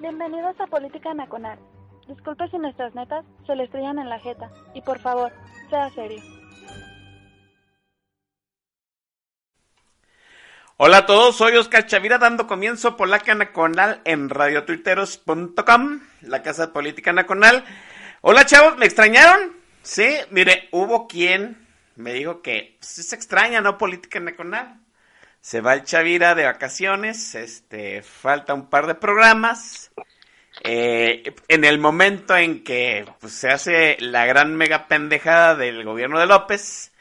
Bienvenidos a Política Nacional. Disculpe si nuestras netas se le estrellan en la jeta. Y por favor, sea serio. Hola a todos, soy Oscar Chavira dando comienzo Polaca Nacional en radiotuiteros.com, la casa de política nacional. Hola chavos, ¿me extrañaron? Sí, mire, hubo quien me dijo que sí se extraña, ¿no? Política nacional. Se va el Chavira de vacaciones, este, falta un par de programas. Eh, en el momento en que pues, se hace la gran mega pendejada del gobierno de López,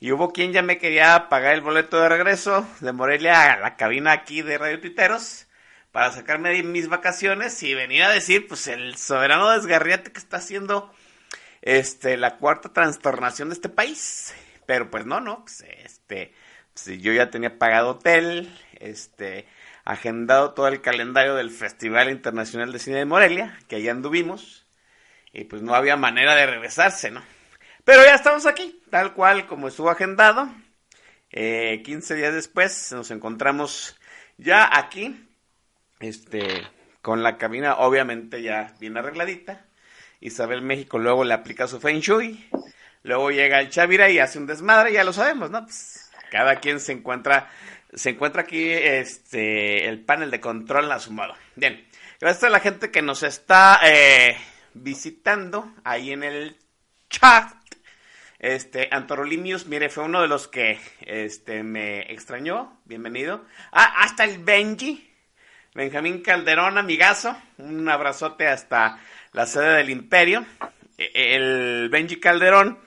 y hubo quien ya me quería pagar el boleto de regreso de Morelia a la cabina aquí de Radio Titeros para sacarme de mis vacaciones y venir a decir, pues el soberano desgarriate que está haciendo este la cuarta trastornación de este país. Pero pues no, no, pues, este, pues, yo ya tenía pagado hotel, este, agendado todo el calendario del Festival Internacional de Cine de Morelia, que allá anduvimos, y pues no había manera de regresarse, ¿no? Pero ya estamos aquí, tal cual como estuvo agendado. Eh, 15 días después nos encontramos ya aquí, este, con la cabina obviamente ya bien arregladita. Isabel México luego le aplica su Feng Shui. Luego llega el Chavira y hace un desmadre, ya lo sabemos, ¿no? Pues cada quien se encuentra, se encuentra aquí este, el panel de control a su modo. Bien, gracias a la gente que nos está eh, visitando ahí en el chat. Este, Antorolimius, mire, fue uno de los que este, me extrañó. Bienvenido. Ah, hasta el Benji. Benjamín Calderón, amigazo. Un abrazote hasta la sede del Imperio. E, El Benji Calderón,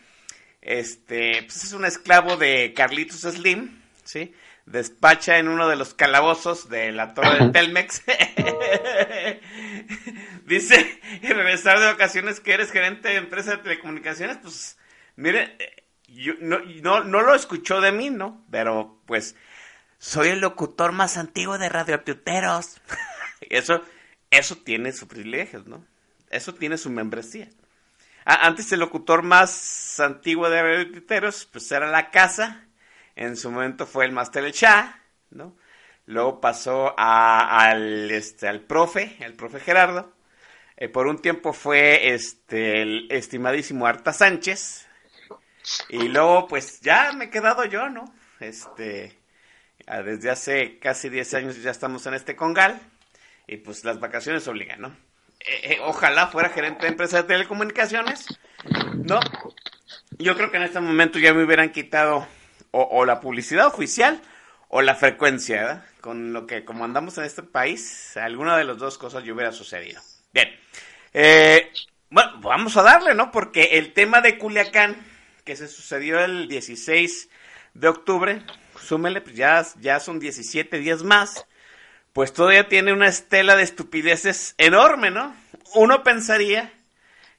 este, pues es un esclavo de Carlitos Slim, ¿sí? Despacha en uno de los calabozos de la Torre del Telmex. Dice, y regresar de vacaciones que eres gerente de empresa de telecomunicaciones, pues Mire, yo, no, no, no lo escuchó de mí, ¿no? Pero pues soy el locutor más antiguo de Radio Tuteros. eso, eso tiene sus privilegios, ¿no? Eso tiene su membresía. Antes el locutor más antiguo de Radio Tuteros, pues era La Casa. En su momento fue el Master El ¿no? Luego pasó al, este, al profe, el profe Gerardo. Eh, por un tiempo fue este, el estimadísimo Arta Sánchez, y luego, pues ya me he quedado yo, ¿no? Este, desde hace casi 10 años ya estamos en este congal. Y pues las vacaciones obligan, ¿no? Eh, eh, ojalá fuera gerente de empresa de telecomunicaciones. No. Yo creo que en este momento ya me hubieran quitado o, la publicidad oficial o la frecuencia, ¿verdad? Con lo que, como andamos en este país, alguna de las dos cosas ya hubiera sucedido. Bien. Eh, bueno, vamos a darle, ¿no? Porque el tema de Culiacán que se sucedió el 16 de octubre, súmele, pues ya, ya son 17 días más, pues todavía tiene una estela de estupideces enorme, ¿no? Uno pensaría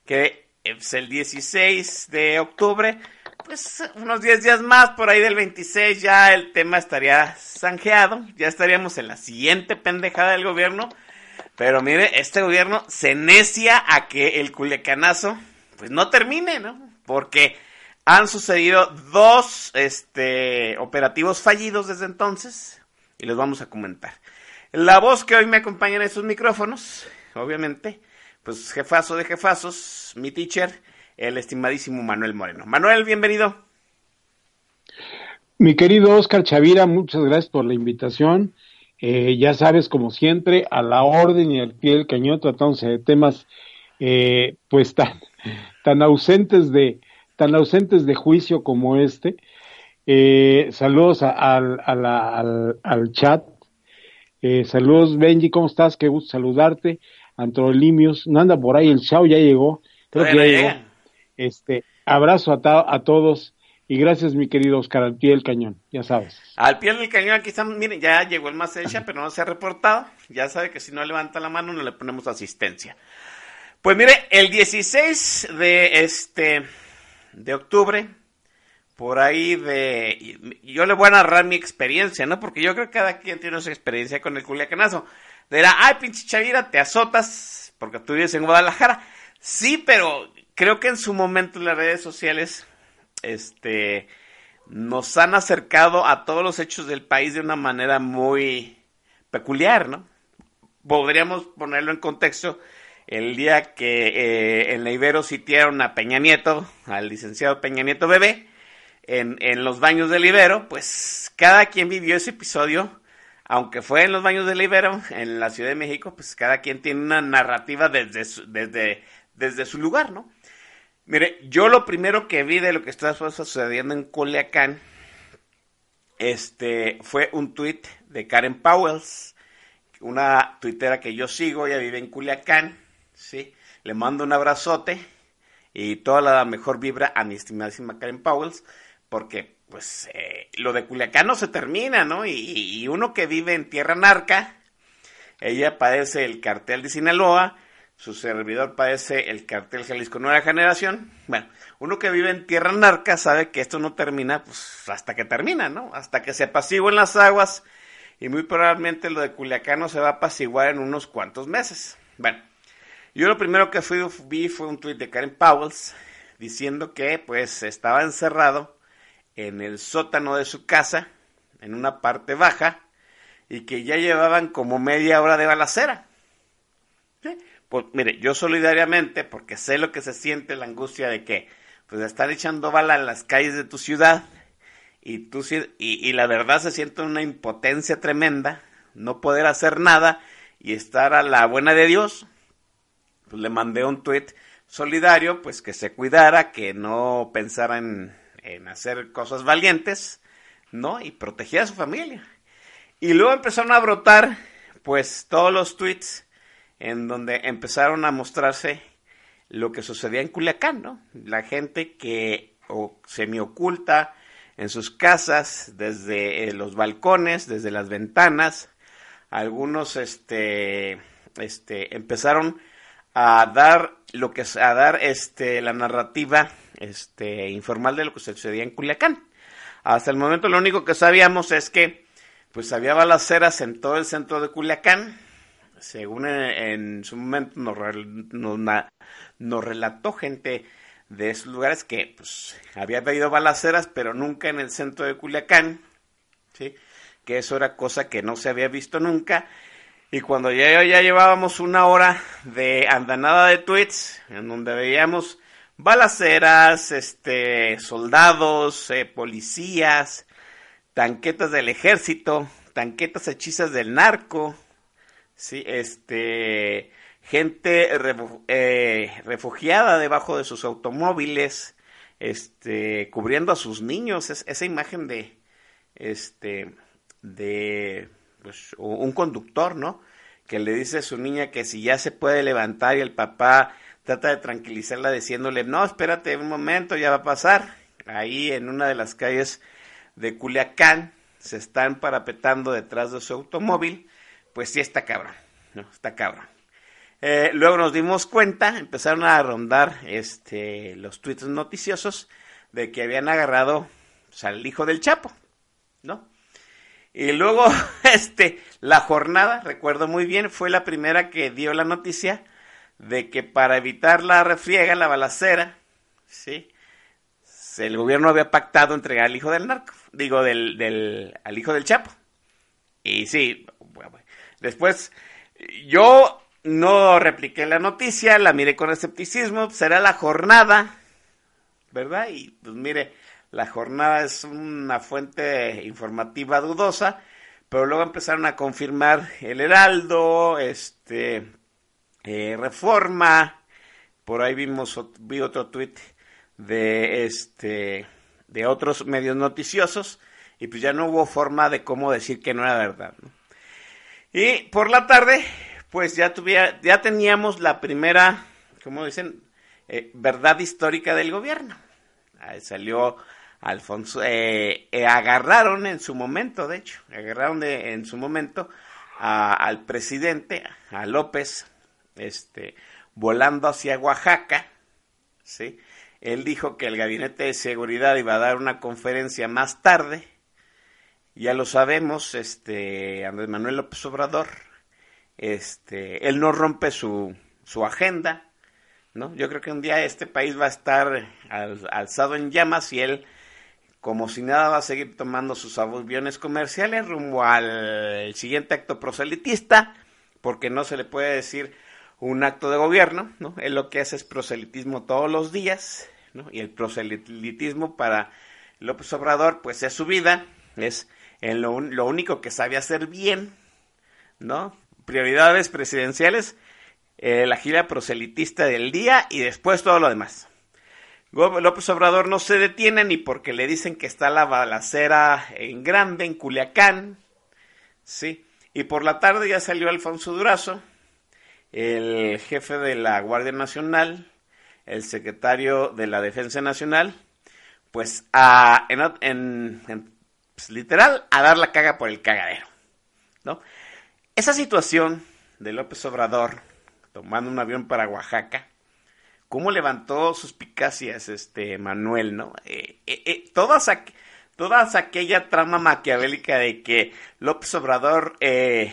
que pues, el 16 de octubre, pues unos 10 días más, por ahí del 26 ya el tema estaría zanjeado, ya estaríamos en la siguiente pendejada del gobierno, pero mire, este gobierno se necia a que el culecanazo pues no termine, ¿no? Porque han sucedido dos este, operativos fallidos desde entonces y los vamos a comentar. La voz que hoy me acompaña en estos micrófonos, obviamente, pues jefazo de jefazos, mi teacher, el estimadísimo Manuel Moreno. Manuel, bienvenido. Mi querido Oscar Chavira, muchas gracias por la invitación. Eh, ya sabes, como siempre, a la orden y al pie del cañón, tratándose de temas eh, pues tan, tan ausentes de, tan ausentes de juicio como este. Eh, saludos al, al, chat. Eh, saludos, Benji, ¿cómo estás? Qué gusto saludarte. Antrolimios, no anda por ahí, el chao ya llegó. Creo que ya llegó. Este, abrazo a, a todos. Y gracias, mi querido Oscar, al pie del cañón, ya sabes. Al pie del cañón, aquí estamos, miren, ya llegó el más hecha, pero no se ha reportado. Ya sabe que si no levanta la mano, no le ponemos asistencia. Pues mire, el 16 de este de octubre, por ahí de yo le voy a narrar mi experiencia, ¿no? Porque yo creo que cada quien tiene su experiencia con el culiacanazo. De la, ay, pinche chavira, te azotas porque tú vives en Guadalajara. Sí, pero creo que en su momento las redes sociales este, nos han acercado a todos los hechos del país de una manera muy peculiar, ¿no? Podríamos ponerlo en contexto el día que eh, en la Ibero sitiaron a Peña Nieto, al licenciado Peña Nieto bebé, en, en los baños del Ibero, pues cada quien vivió ese episodio, aunque fue en los baños del Ibero, en la Ciudad de México, pues cada quien tiene una narrativa desde desde, desde su lugar, ¿no? Mire, yo lo primero que vi de lo que estaba sucediendo en Culiacán, este, fue un tuit de Karen Powells, una tuitera que yo sigo, ella vive en Culiacán, ¿sí? Le mando un abrazote y toda la mejor vibra a mi estimadísima Karen Powells, porque, pues, eh, lo de Culiacán no se termina, ¿no? Y, uno que vive en tierra narca, ella padece el cartel de Sinaloa, su servidor padece el cartel Jalisco Nueva Generación. Bueno, uno que vive en tierra narca sabe que esto no termina pues hasta que termina, ¿no? Hasta que se apaciguen las aguas y muy probablemente lo de Culiacano se va a apaciguar en unos cuantos meses. Bueno, yo lo primero que fui, vi fue un tuit de Karen Powells diciendo que pues estaba encerrado en el sótano de su casa, en una parte baja, y que ya llevaban como media hora de balacera. Pues mire, yo solidariamente, porque sé lo que se siente la angustia de que pues están echando bala en las calles de tu ciudad y tú y, y la verdad se siente una impotencia tremenda, no poder hacer nada y estar a la buena de Dios. Pues le mandé un tuit solidario, pues que se cuidara, que no pensara en, en hacer cosas valientes, ¿no? Y protegía a su familia. Y luego empezaron a brotar, pues, todos los tweets en donde empezaron a mostrarse lo que sucedía en Culiacán, ¿no? La gente que o, oculta en sus casas, desde eh, los balcones, desde las ventanas, algunos este, este, empezaron a dar lo que a dar este la narrativa este informal de lo que sucedía en Culiacán. Hasta el momento lo único que sabíamos es que pues había balaceras en todo el centro de Culiacán, según en, su momento nos, nos, relató gente de esos lugares que pues, había habido balaceras, pero nunca en el centro de Culiacán, ¿sí? que eso era cosa que no se había visto nunca. Y cuando ya, ya llevábamos una hora de andanada de tweets, en donde veíamos balaceras, este, soldados, eh, policías, tanquetas del ejército, tanquetas hechizas del narco, Sí, este, gente eh, refugiada debajo de sus automóviles, este, cubriendo a sus niños, esa imagen de, este, de, pues, un conductor, ¿no? Que le dice a su niña que si ya se puede levantar y el papá trata de tranquilizarla diciéndole, no, espérate un momento, ya va a pasar. Ahí en una de las calles de Culiacán se están parapetando detrás de su automóvil pues sí está cabrón, ¿no? Está cabrón. Eh, luego nos dimos cuenta, empezaron a rondar este, los tweets noticiosos de que habían agarrado pues, al hijo del Chapo, ¿no? Y luego, este, la jornada, recuerdo muy bien, fue la primera que dio la noticia de que para evitar la refriega, la balacera, ¿sí? El gobierno había pactado entregar al hijo del narco, digo, del, del, al hijo del Chapo. Y sí, Después, yo no repliqué la noticia, la miré con escepticismo, será la jornada, ¿verdad? Y pues mire, la jornada es una fuente informativa dudosa, pero luego empezaron a confirmar el Heraldo, este, eh, Reforma, por ahí vimos, vi otro tuit de este, de otros medios noticiosos, y pues ya no hubo forma de cómo decir que no era verdad. Y por la tarde, pues ya, tuviera, ya teníamos la primera, como dicen, eh, verdad histórica del gobierno. Salió Alfonso, eh, eh, agarraron en su momento, de hecho, agarraron de, en su momento al presidente, a López, este, volando hacia Oaxaca, ¿sí? Él dijo que el gabinete de seguridad iba a dar una conferencia más tarde, ya lo sabemos, este, Andrés Manuel López Obrador, este, él no rompe su, su agenda, ¿no? Yo creo que un día este país va a estar alzado en llamas y él como si nada va a seguir tomando sus aviones comerciales rumbo al siguiente acto proselitista, porque no se le puede decir un acto de gobierno, ¿no? Él lo que hace es proselitismo todos los días, ¿no? Y el proselitismo para López Obrador, pues es su vida, es en lo, lo único que sabe hacer bien, ¿no? Prioridades presidenciales, eh, la gira proselitista del día y después todo lo demás. López Obrador no se detiene ni porque le dicen que está la balacera en grande, en Culiacán, ¿sí? Y por la tarde ya salió Alfonso Durazo, el jefe de la Guardia Nacional, el secretario de la Defensa Nacional, pues a, en, pues, literal, a dar la caga por el cagadero, ¿no? Esa situación de López Obrador tomando un avión para Oaxaca, cómo levantó sus picacias este Manuel, ¿no? Eh, eh, eh todas, aquella trama maquiavélica de que López Obrador eh,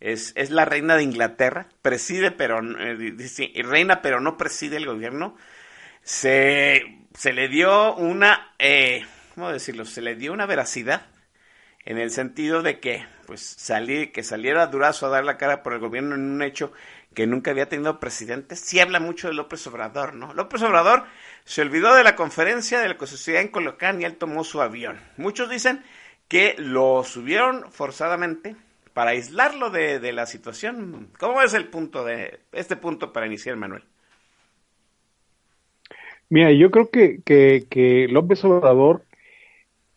es, es, la reina de Inglaterra, preside pero reina pero no preside el gobierno, se, se le dio una, ¿cómo decirlo? Se le dio una veracidad en el sentido de que pues salí, que saliera Durazo a dar la cara por el gobierno en un hecho que nunca había tenido presidente, sí habla mucho de López Obrador, ¿no? López Obrador se olvidó de la conferencia de la sociedad en Colocán y él tomó su avión. Muchos dicen que lo subieron forzadamente para aislarlo de, la situación. ¿Cómo es el punto de este punto para iniciar, Manuel? Mira, yo creo que, que López Obrador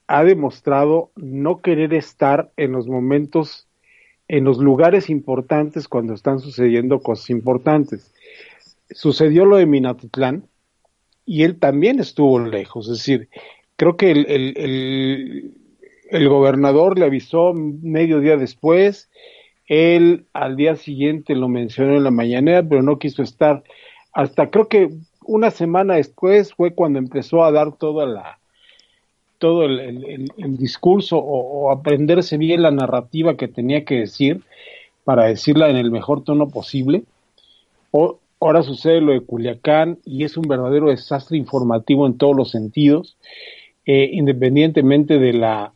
ha demostrado no querer estar en los momentos en los lugares importantes cuando están sucediendo cosas importantes. Sucedió lo de Minatitlán y él también estuvo lejos, es decir, creo que el, el, gobernador le avisó medio día después, él al día siguiente lo mencionó en la mañanera, pero no quiso estar. Hasta creo que una semana después fue cuando empezó a dar toda la, todo el, discurso o, aprenderse bien la narrativa que tenía que decir para decirla en el mejor tono posible. O, ahora sucede lo de Culiacán y es un verdadero desastre informativo en todos los sentidos, eh, independientemente de la,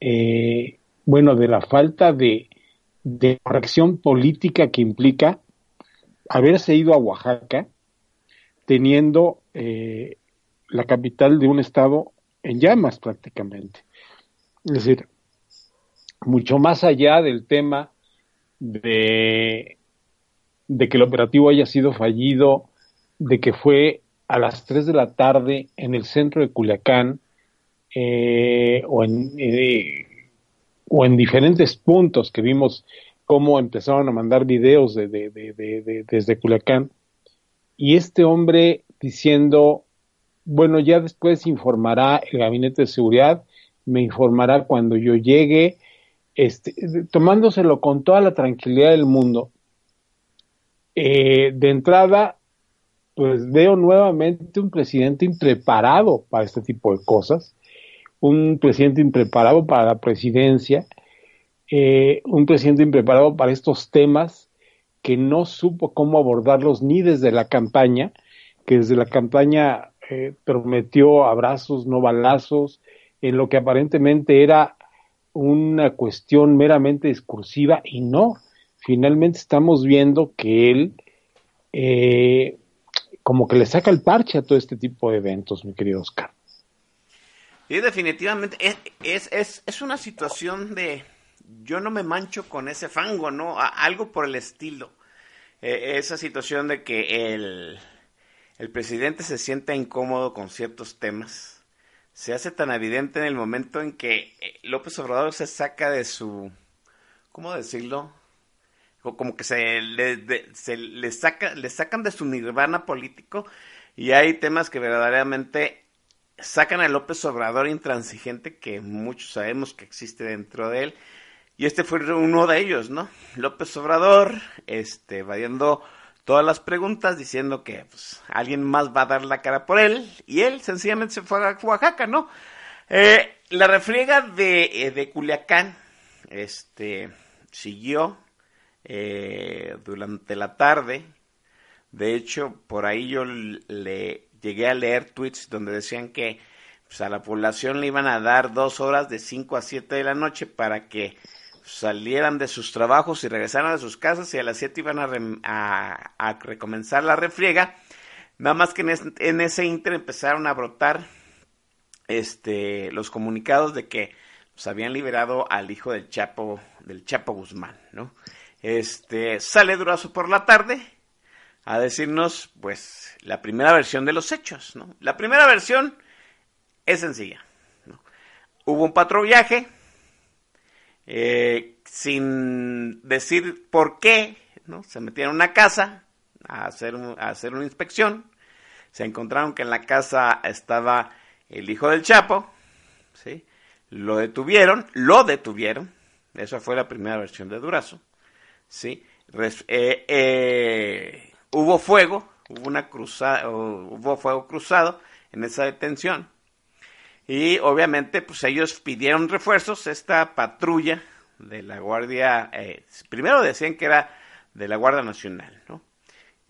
eh, bueno, de la falta de, de corrección política que implica haberse ido a Oaxaca teniendo eh, la capital de un estado en llamas prácticamente. Es decir, mucho más allá del tema de, de que el operativo haya sido fallido, de que fue a las 3 de la tarde en el centro de Culiacán eh, o, en, eh, o en diferentes puntos que vimos cómo empezaron a mandar videos de, desde Culiacán y este hombre diciendo bueno, ya después informará el gabinete de seguridad, me informará cuando yo llegue, este, tomándoselo con toda la tranquilidad del mundo. Eh, de entrada, pues veo nuevamente un presidente impreparado para este tipo de cosas, un presidente impreparado para la presidencia, eh, un presidente impreparado para estos temas que no supo cómo abordarlos ni desde la campaña, que desde la campaña eh, prometió abrazos, no balazos, en lo que aparentemente era una cuestión meramente discursiva y no, finalmente estamos viendo que él eh, como que le saca el parche a todo este tipo de eventos, mi querido Oscar. Y definitivamente es, es, es, una situación de yo no me mancho con ese fango, ¿no? algo por el estilo. Eh, esa situación de que el, el presidente se sienta incómodo con ciertos temas, se hace tan evidente en el momento en que eh, López Obrador se saca de su, ¿cómo decirlo? Como que se le, se le, saca, le sacan de su nirvana político y hay temas que verdaderamente sacan a López Obrador intransigente que muchos sabemos que existe dentro de él. Y este fue uno de ellos, ¿no? López Obrador, este, evadiendo todas las preguntas, diciendo que pues, alguien más va a dar la cara por él, y él sencillamente se fue a Oaxaca, ¿no? Eh, la refriega de, eh, de, Culiacán, este, siguió eh, durante la tarde. De hecho, por ahí yo le llegué a leer tweets donde decían que pues, a la población le iban a dar dos horas de 5 a 7 de la noche para que salieran de sus trabajos y regresaran a sus casas y a las 7 iban a, a, recomenzar la refriega. Nada más que en, ese inter empezaron a brotar este, los comunicados de que pues, habían liberado al hijo del Chapo, del Chapo Guzmán, ¿no? Este, sale Durazo por la tarde a decirnos, pues, la primera versión de los hechos, ¿no? La primera versión es sencilla, ¿no? Hubo un patrullaje, eh, sin decir por qué, ¿no? Se metieron a una casa a hacer, a hacer una inspección, se encontraron que en la casa estaba el hijo del Chapo, ¿sí? Lo detuvieron, lo detuvieron, esa fue la primera versión de Durazo, ¿sí? Eh, eh, hubo fuego, hubo una cruzada, hubo fuego cruzado en esa detención. Y obviamente, pues ellos pidieron refuerzos, esta patrulla de la Guardia, eh, primero decían que era de la Guardia Nacional, ¿no?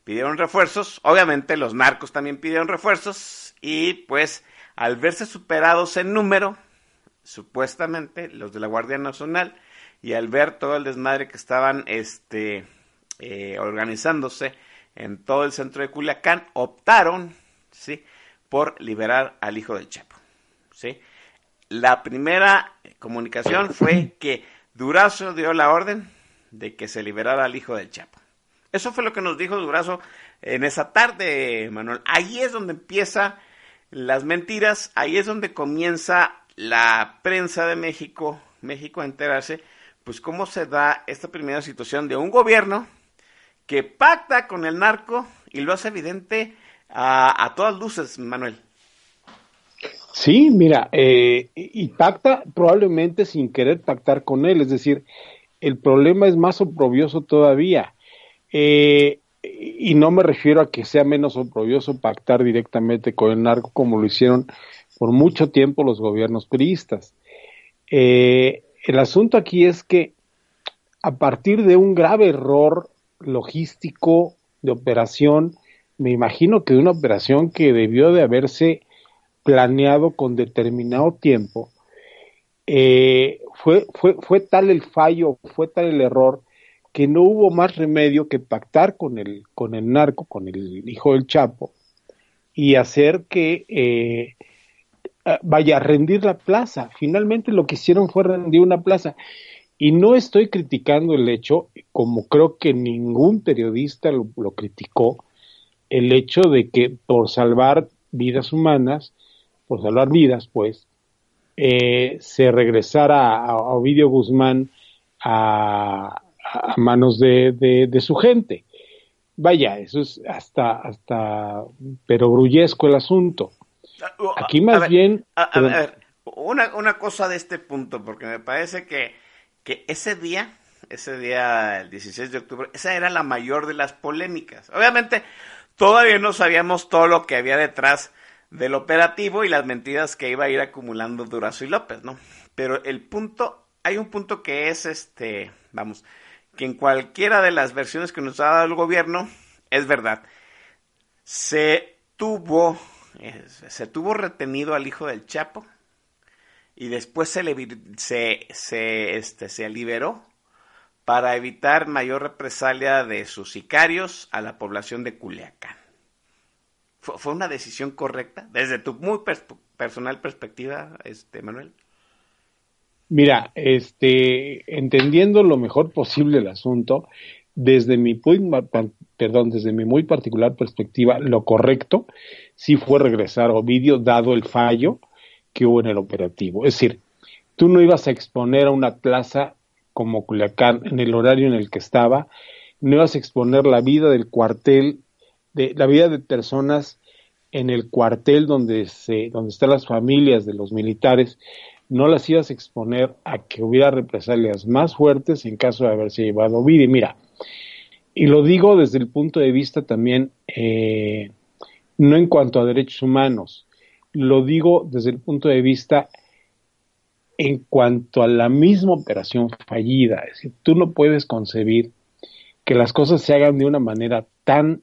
Pidieron refuerzos, obviamente los narcos también pidieron refuerzos y pues al verse superados en número, supuestamente los de la Guardia Nacional, y al ver todo el desmadre que estaban este, eh, organizándose en todo el centro de Culiacán, optaron ¿sí? por liberar al hijo del Chapo. ¿Sí? La primera comunicación fue que Durazo dio la orden de que se liberara al hijo del Chapo. Eso fue lo que nos dijo Durazo en esa tarde, Manuel. Ahí es donde empieza las mentiras, ahí es donde comienza la prensa de México, México a enterarse, pues cómo se da esta primera situación de un gobierno que pacta con el narco y lo hace evidente a, todas luces, Manuel. Sí, mira, eh, y pacta probablemente sin querer pactar con él, es decir, el problema es más oprobioso todavía. Eh, y no me refiero a que sea menos oprobioso pactar directamente con el narco como lo hicieron por mucho tiempo los gobiernos priistas. Eh, el asunto aquí es que a partir de un grave error logístico de operación, me imagino que de una operación que debió de haberse planeado con determinado tiempo, eh, fue, fue, fue tal el fallo, fue tal el error, que no hubo más remedio que pactar con el, con el narco, con el hijo del Chapo, y hacer que eh, vaya a rendir la plaza. Finalmente lo que hicieron fue rendir una plaza. Y no estoy criticando el hecho, como creo que ningún periodista lo, criticó, el hecho de que por salvar vidas humanas, por salvar vidas, pues, eh, se regresara a, Ovidio Guzmán a, manos de, su gente. Vaya, eso es hasta, hasta, pero grullesco el asunto. Aquí más bien... A, ver, una, una cosa de este punto, porque me parece que que ese día, ese día, el 16 de octubre, esa era la mayor de las polémicas. Obviamente, todavía no sabíamos todo lo que había detrás del operativo y las mentiras que iba a ir acumulando Durazo y López, ¿no? Pero el punto, hay un punto que es este, vamos, que en cualquiera de las versiones que nos ha dado el gobierno, es verdad. Se tuvo, eh, se tuvo retenido al hijo del Chapo, y después se, le, se, se, este, se liberó para evitar mayor represalia de sus sicarios a la población de Culiacán. ¿Fue, una decisión correcta desde tu muy personal perspectiva, este Manuel? Mira, este, entendiendo lo mejor posible el asunto, desde mi perdón, desde mi muy particular perspectiva, lo correcto sí fue regresar a Ovidio, dado el fallo que hubo en el operativo. Es decir, tú no ibas a exponer a una plaza como Culiacán en el horario en el que estaba, no ibas a exponer la vida del cuartel, de la vida de personas en el cuartel donde, se, donde están las familias de los militares, no las ibas a exponer a que hubiera represalias más fuertes en caso de haberse llevado vida. Y mira, y lo digo desde el punto de vista también, eh, no en cuanto a derechos humanos, lo digo desde el punto de vista en cuanto a la misma operación fallida. Es decir, tú no puedes concebir que las cosas se hagan de una manera tan,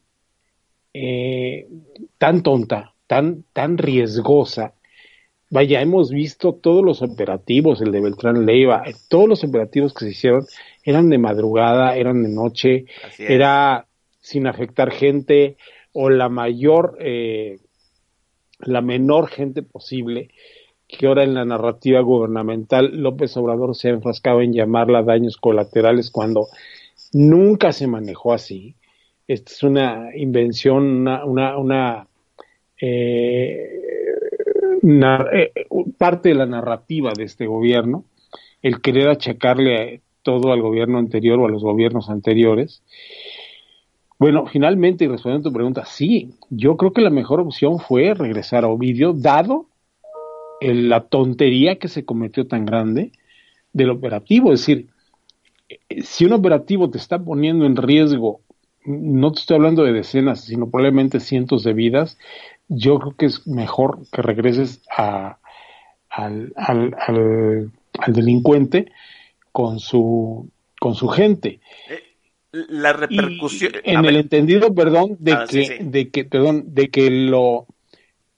eh, tan tonta, tan, tan riesgosa, vaya, hemos visto todos los operativos, el de Beltrán Leiva, todos los operativos que se hicieron eran de madrugada, eran de noche, era sin afectar gente o la mayor, eh, la menor gente posible, que ahora en la narrativa gubernamental López Obrador se ha enfrascado en llamarla daños colaterales cuando nunca se manejó así. Esta es una invención, una, una, una eh, eh, parte de la narrativa de este gobierno, el querer achacarle todo al gobierno anterior o a los gobiernos anteriores. Bueno, finalmente, y respondiendo a tu pregunta, sí, yo creo que la mejor opción fue regresar a Ovidio, dado la tontería que se cometió tan grande del operativo. Es decir, si un operativo te está poniendo en riesgo, no te estoy hablando de decenas, sino probablemente cientos de vidas, yo creo que es mejor que regreses a, al, al, al, delincuente con su, con su gente. Eh, la repercusión. en el entendido, perdón, de ah, que, de que, perdón, de que lo,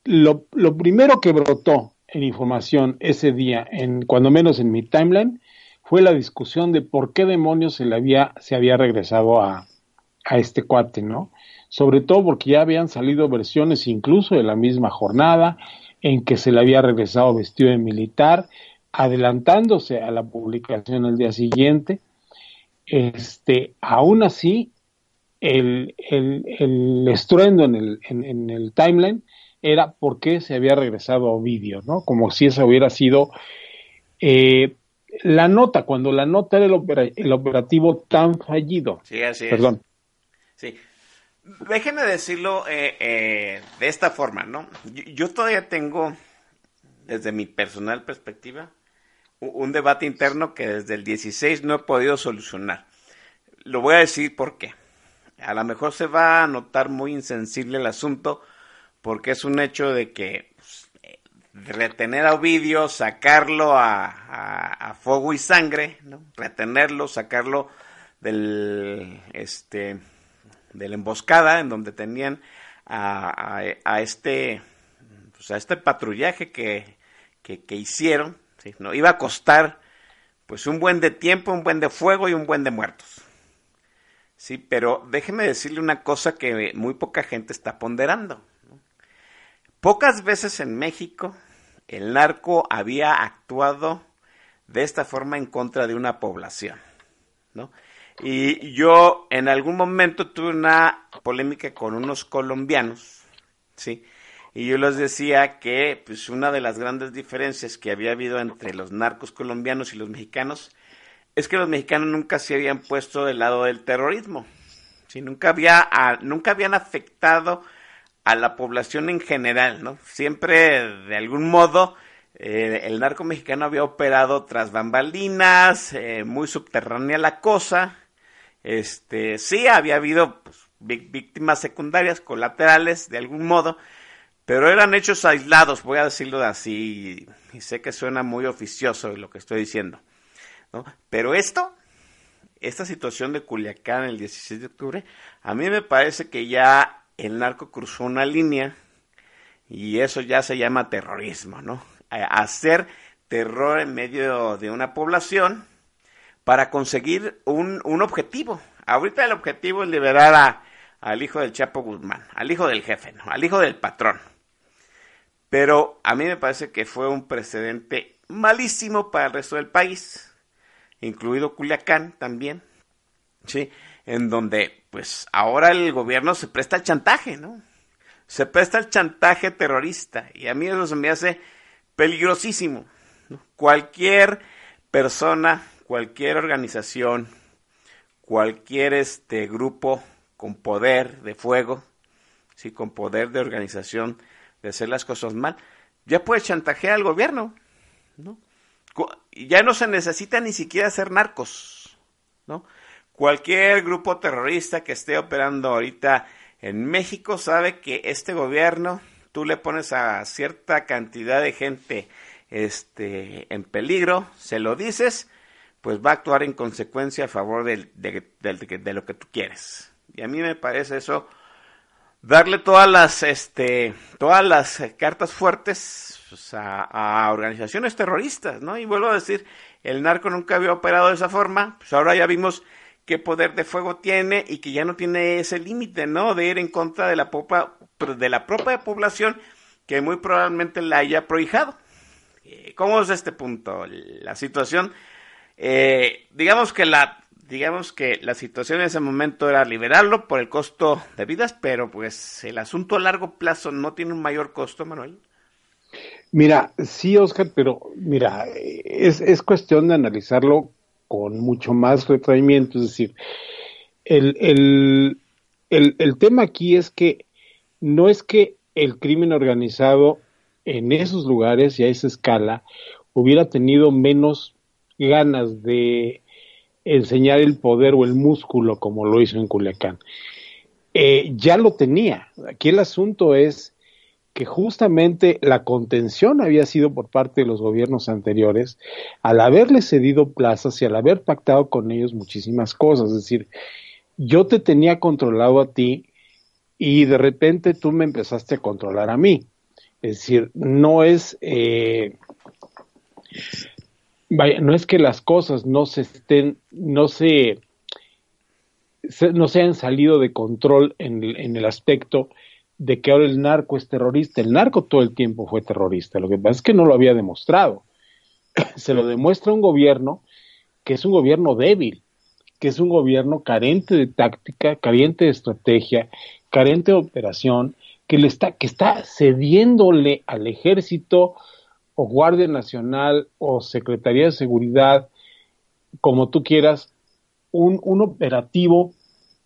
lo, lo primero que brotó en información ese día, en, cuando menos en mi timeline, fue la discusión de por qué demonios se le había, se había regresado a, a este cuate, ¿no? sobre todo porque ya habían salido versiones incluso de la misma jornada en que se le había regresado vestido de militar, adelantándose a la publicación el día siguiente. Este, aún así, el, el, estruendo en el, en, el timeline era por qué se había regresado a Ovidio, ¿no? Como si esa hubiera sido eh, la nota, cuando la nota era el, el operativo tan fallido. Sí, así Perdón. Sí, Déjenme decirlo eh, eh, de esta forma, ¿no? Yo, todavía tengo, desde mi personal perspectiva, un debate interno que desde el 16 no he podido solucionar. Lo voy a decir por qué. A lo mejor se va a notar muy insensible el asunto porque es un hecho de que pues, retener a Ovidio, sacarlo a, a, fuego y sangre, ¿no? retenerlo, sacarlo del este de la emboscada en donde tenían a, este pues este patrullaje que, que, hicieron no iba a costar pues un buen de tiempo un buen de fuego y un buen de muertos. Sí pero déjeme decirle una cosa que muy poca gente está ponderando pocas veces en México el narco había actuado de esta forma en contra de una población no y yo en algún momento tuve una polémica con unos colombianos, ¿sí? Y yo les decía que pues una de las grandes diferencias que había habido entre los narcos colombianos y los mexicanos es que los mexicanos nunca se habían puesto del lado del terrorismo. ¿sí? Nunca, había, nunca habían afectado a la población en general, ¿no? Siempre, de algún modo, eh, el narco mexicano había operado tras bambalinas, eh, muy subterránea la cosa, este, sí, había habido pues, víctimas secundarias, colaterales, de algún modo, pero eran hechos aislados, voy a decirlo así, y sé que suena muy oficioso lo que estoy diciendo, ¿no? Pero esto, esta situación de Culiacán el 16 de octubre, a mí me parece que ya el narco cruzó una línea y eso ya se llama terrorismo, ¿no? Hacer terror en medio de una población para conseguir un, un objetivo. Ahorita el objetivo es liberar a, al hijo del Chapo Guzmán, al hijo del jefe, ¿no? al hijo del patrón. Pero a mí me parece que fue un precedente malísimo para el resto del país, incluido Culiacán también, ¿sí? En donde, pues, ahora el gobierno se presta al chantaje, ¿no? Se presta al chantaje terrorista, y a mí eso se me hace peligrosísimo. Cualquier persona cualquier organización, cualquier este grupo con poder de fuego, sí, con poder de organización de hacer las cosas mal, ya puede chantajear al gobierno, ¿no? Ya no se necesita ni siquiera ser narcos, ¿no? Cualquier grupo terrorista que esté operando ahorita en México sabe que este gobierno, tú le pones a cierta cantidad de gente este, en peligro, se lo dices, pues va a actuar en consecuencia a favor de, de, lo que tú quieres. Y a mí me parece eso, darle todas las, este, todas las cartas fuertes pues, a, organizaciones terroristas, ¿no? Y vuelvo a decir, el narco nunca había operado de esa forma, pues ahora ya vimos qué poder de fuego tiene y que ya no tiene ese límite, ¿no? De ir en contra de la, de la propia población que muy probablemente la haya prohijado. Eh, ¿Cómo es este punto? La situación eh, digamos que la digamos que la situación en ese momento era liberarlo por el costo de vidas, pero pues el asunto a largo plazo no tiene un mayor costo, Manuel. Mira, sí, Oscar, pero mira, es, es cuestión de analizarlo con mucho más retraimiento, es decir, el, el, el, el tema aquí es que no es que el crimen organizado en esos lugares y a esa escala hubiera tenido menos ganas de enseñar el poder o el músculo como lo hizo en Culiacán. Eh, ya lo tenía. Aquí el asunto es que justamente la contención había sido por parte de los gobiernos anteriores al haberle cedido plazas y al haber pactado con ellos muchísimas cosas. Es decir, yo te tenía controlado a ti y de repente tú me empezaste a controlar a mí. Es decir, no es eh, Vaya, no es que las cosas no se estén, no se, no se hayan salido de control en, en, el aspecto de que ahora el narco es terrorista. El narco todo el tiempo fue terrorista. Lo que pasa es que no lo había demostrado. Se lo demuestra un gobierno que es un gobierno débil, que es un gobierno carente de táctica, carente de estrategia, carente de operación, que le está, que está cediéndole al ejército o Guardia Nacional o Secretaría de Seguridad, como tú quieras, un, un operativo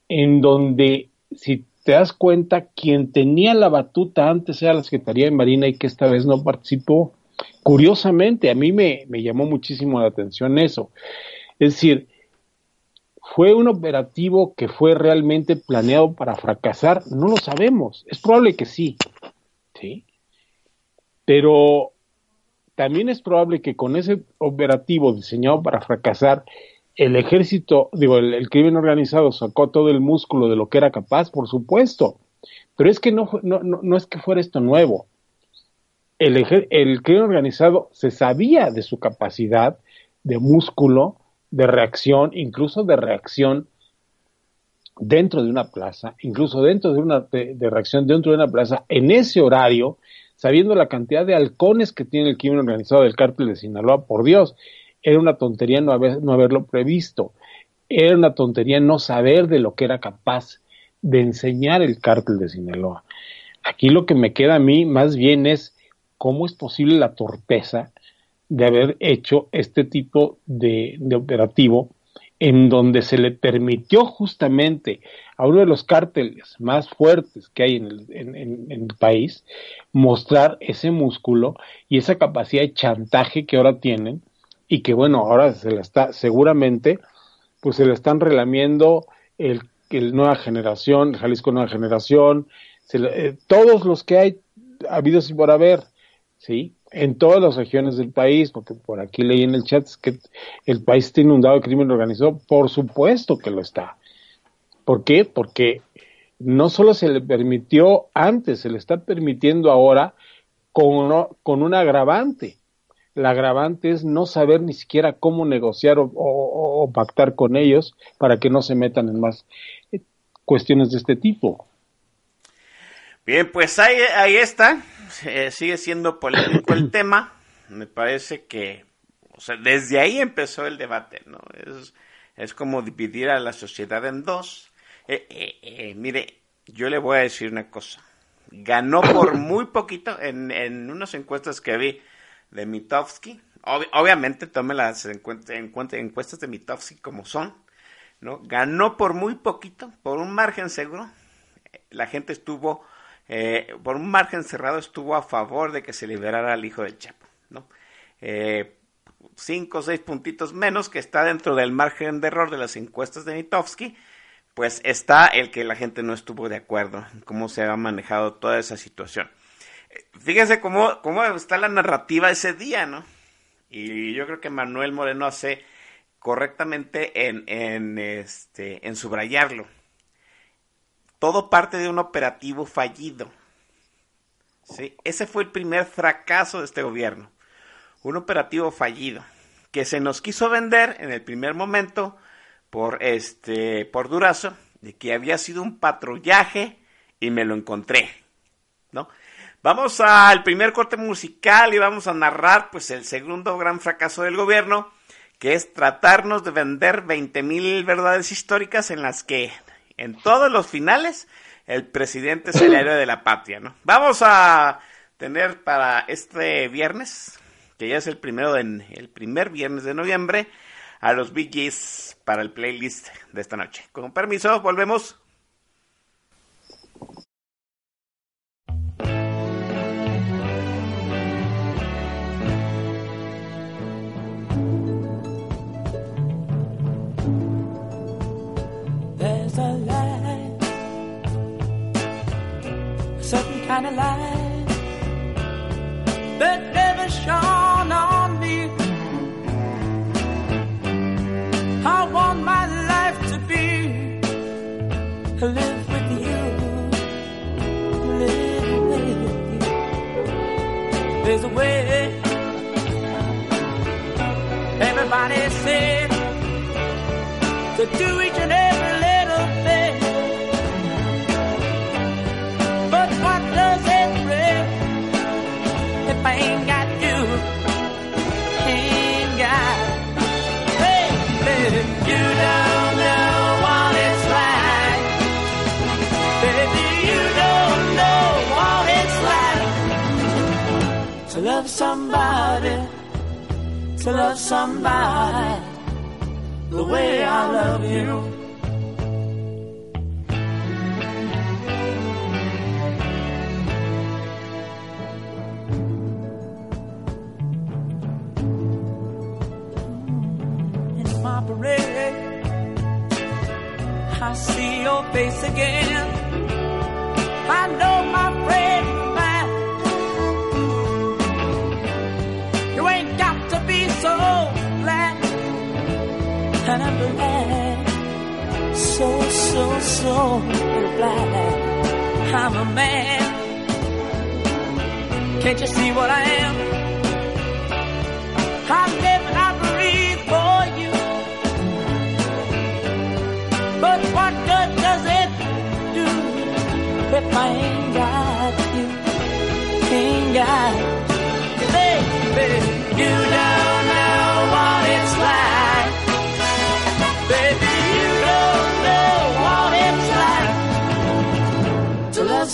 en donde, si te das cuenta, quien tenía la batuta antes era la Secretaría de Marina y que esta vez no participó. Curiosamente, a mí me, me llamó muchísimo la atención eso. Es decir, ¿Fue un operativo que fue realmente planeado para fracasar? No lo sabemos. Es probable que sí. ¿sí? Pero también es probable que con ese operativo diseñado para fracasar, el ejército, digo, el, crimen organizado sacó todo el músculo de lo que era capaz, por supuesto. Pero es que no, no, no, es que fuera esto nuevo. El, el crimen organizado se sabía de su capacidad de músculo, de reacción, incluso de reacción dentro de una plaza, incluso dentro de una de reacción dentro de una plaza, en ese horario, sabiendo la cantidad de halcones que tiene el crimen organizado del cártel de Sinaloa, por Dios, era una tontería no, haber, no haberlo previsto, era una tontería no saber de lo que era capaz de enseñar el cártel de Sinaloa. Aquí lo que me queda a mí más bien es cómo es posible la torpeza de haber hecho este tipo de, de operativo en donde se le permitió justamente a uno de los cárteles más fuertes que hay en el, en, el, país mostrar ese músculo y esa capacidad de chantaje que ahora tienen y que bueno, ahora se le está seguramente pues se le están relamiendo el, el nueva generación, Jalisco nueva generación, eh, todos los que hay habidos y por haber, ¿sí? En todas las regiones del país, porque por aquí leí en el chat que el país está inundado de crimen organizado, por supuesto que lo está. ¿Por qué? Porque no solo se le permitió antes, se le está permitiendo ahora con, con un agravante. El agravante es no saber ni siquiera cómo negociar o, pactar con ellos para que no se metan en más eh, cuestiones de este tipo. Bien, pues ahí, ahí está. Eh, sigue siendo polémico el tema. Me parece que, o sea, desde ahí empezó el debate, ¿no? Es, es como dividir a la sociedad en dos. Eh, eh, mire, yo le voy a decir una cosa. Ganó por muy poquito en, en unas encuestas que vi de Mitofsky. obviamente tome las encuestas de Mitofsky como son. ¿no? Ganó por muy poquito, por un margen seguro. La gente estuvo eh, por un margen cerrado estuvo a favor de que se liberara al hijo del Chapo, ¿no? Eh, cinco o seis puntitos menos, que está dentro del margen de error de las encuestas de Mitofsky, pues está el que la gente no estuvo de acuerdo en cómo se ha manejado toda esa situación. Fíjense cómo, cómo está la narrativa ese día, ¿no? Y yo creo que Manuel Moreno hace correctamente en, en, este, en subrayarlo. Todo parte de un operativo fallido. ¿sí? Ese fue el primer fracaso de este gobierno. Un operativo fallido que se nos quiso vender en el primer momento por este por Durazo de que había sido un patrullaje y me lo encontré, ¿no? Vamos al primer corte musical y vamos a narrar pues el segundo gran fracaso del gobierno, que es tratarnos de vender 20.000 verdades históricas en las que en todos los finales el presidente es el héroe de la patria, ¿no? Vamos a tener para este viernes, que ya es el primero en el primer viernes de noviembre, a los BGs para el playlist de esta noche. Con permiso, volvemos. Of light that never shone on me. I want my life to be live with you, live with you. There's a way. Everybody said to do each and every to love somebody the way I love you. In my parade, I see your face again. I know my friend so, so, so glad I'm a man. Can't you see what I am? I live and I breathe for you. But what good does it do if I ain't got you? Ain't got you,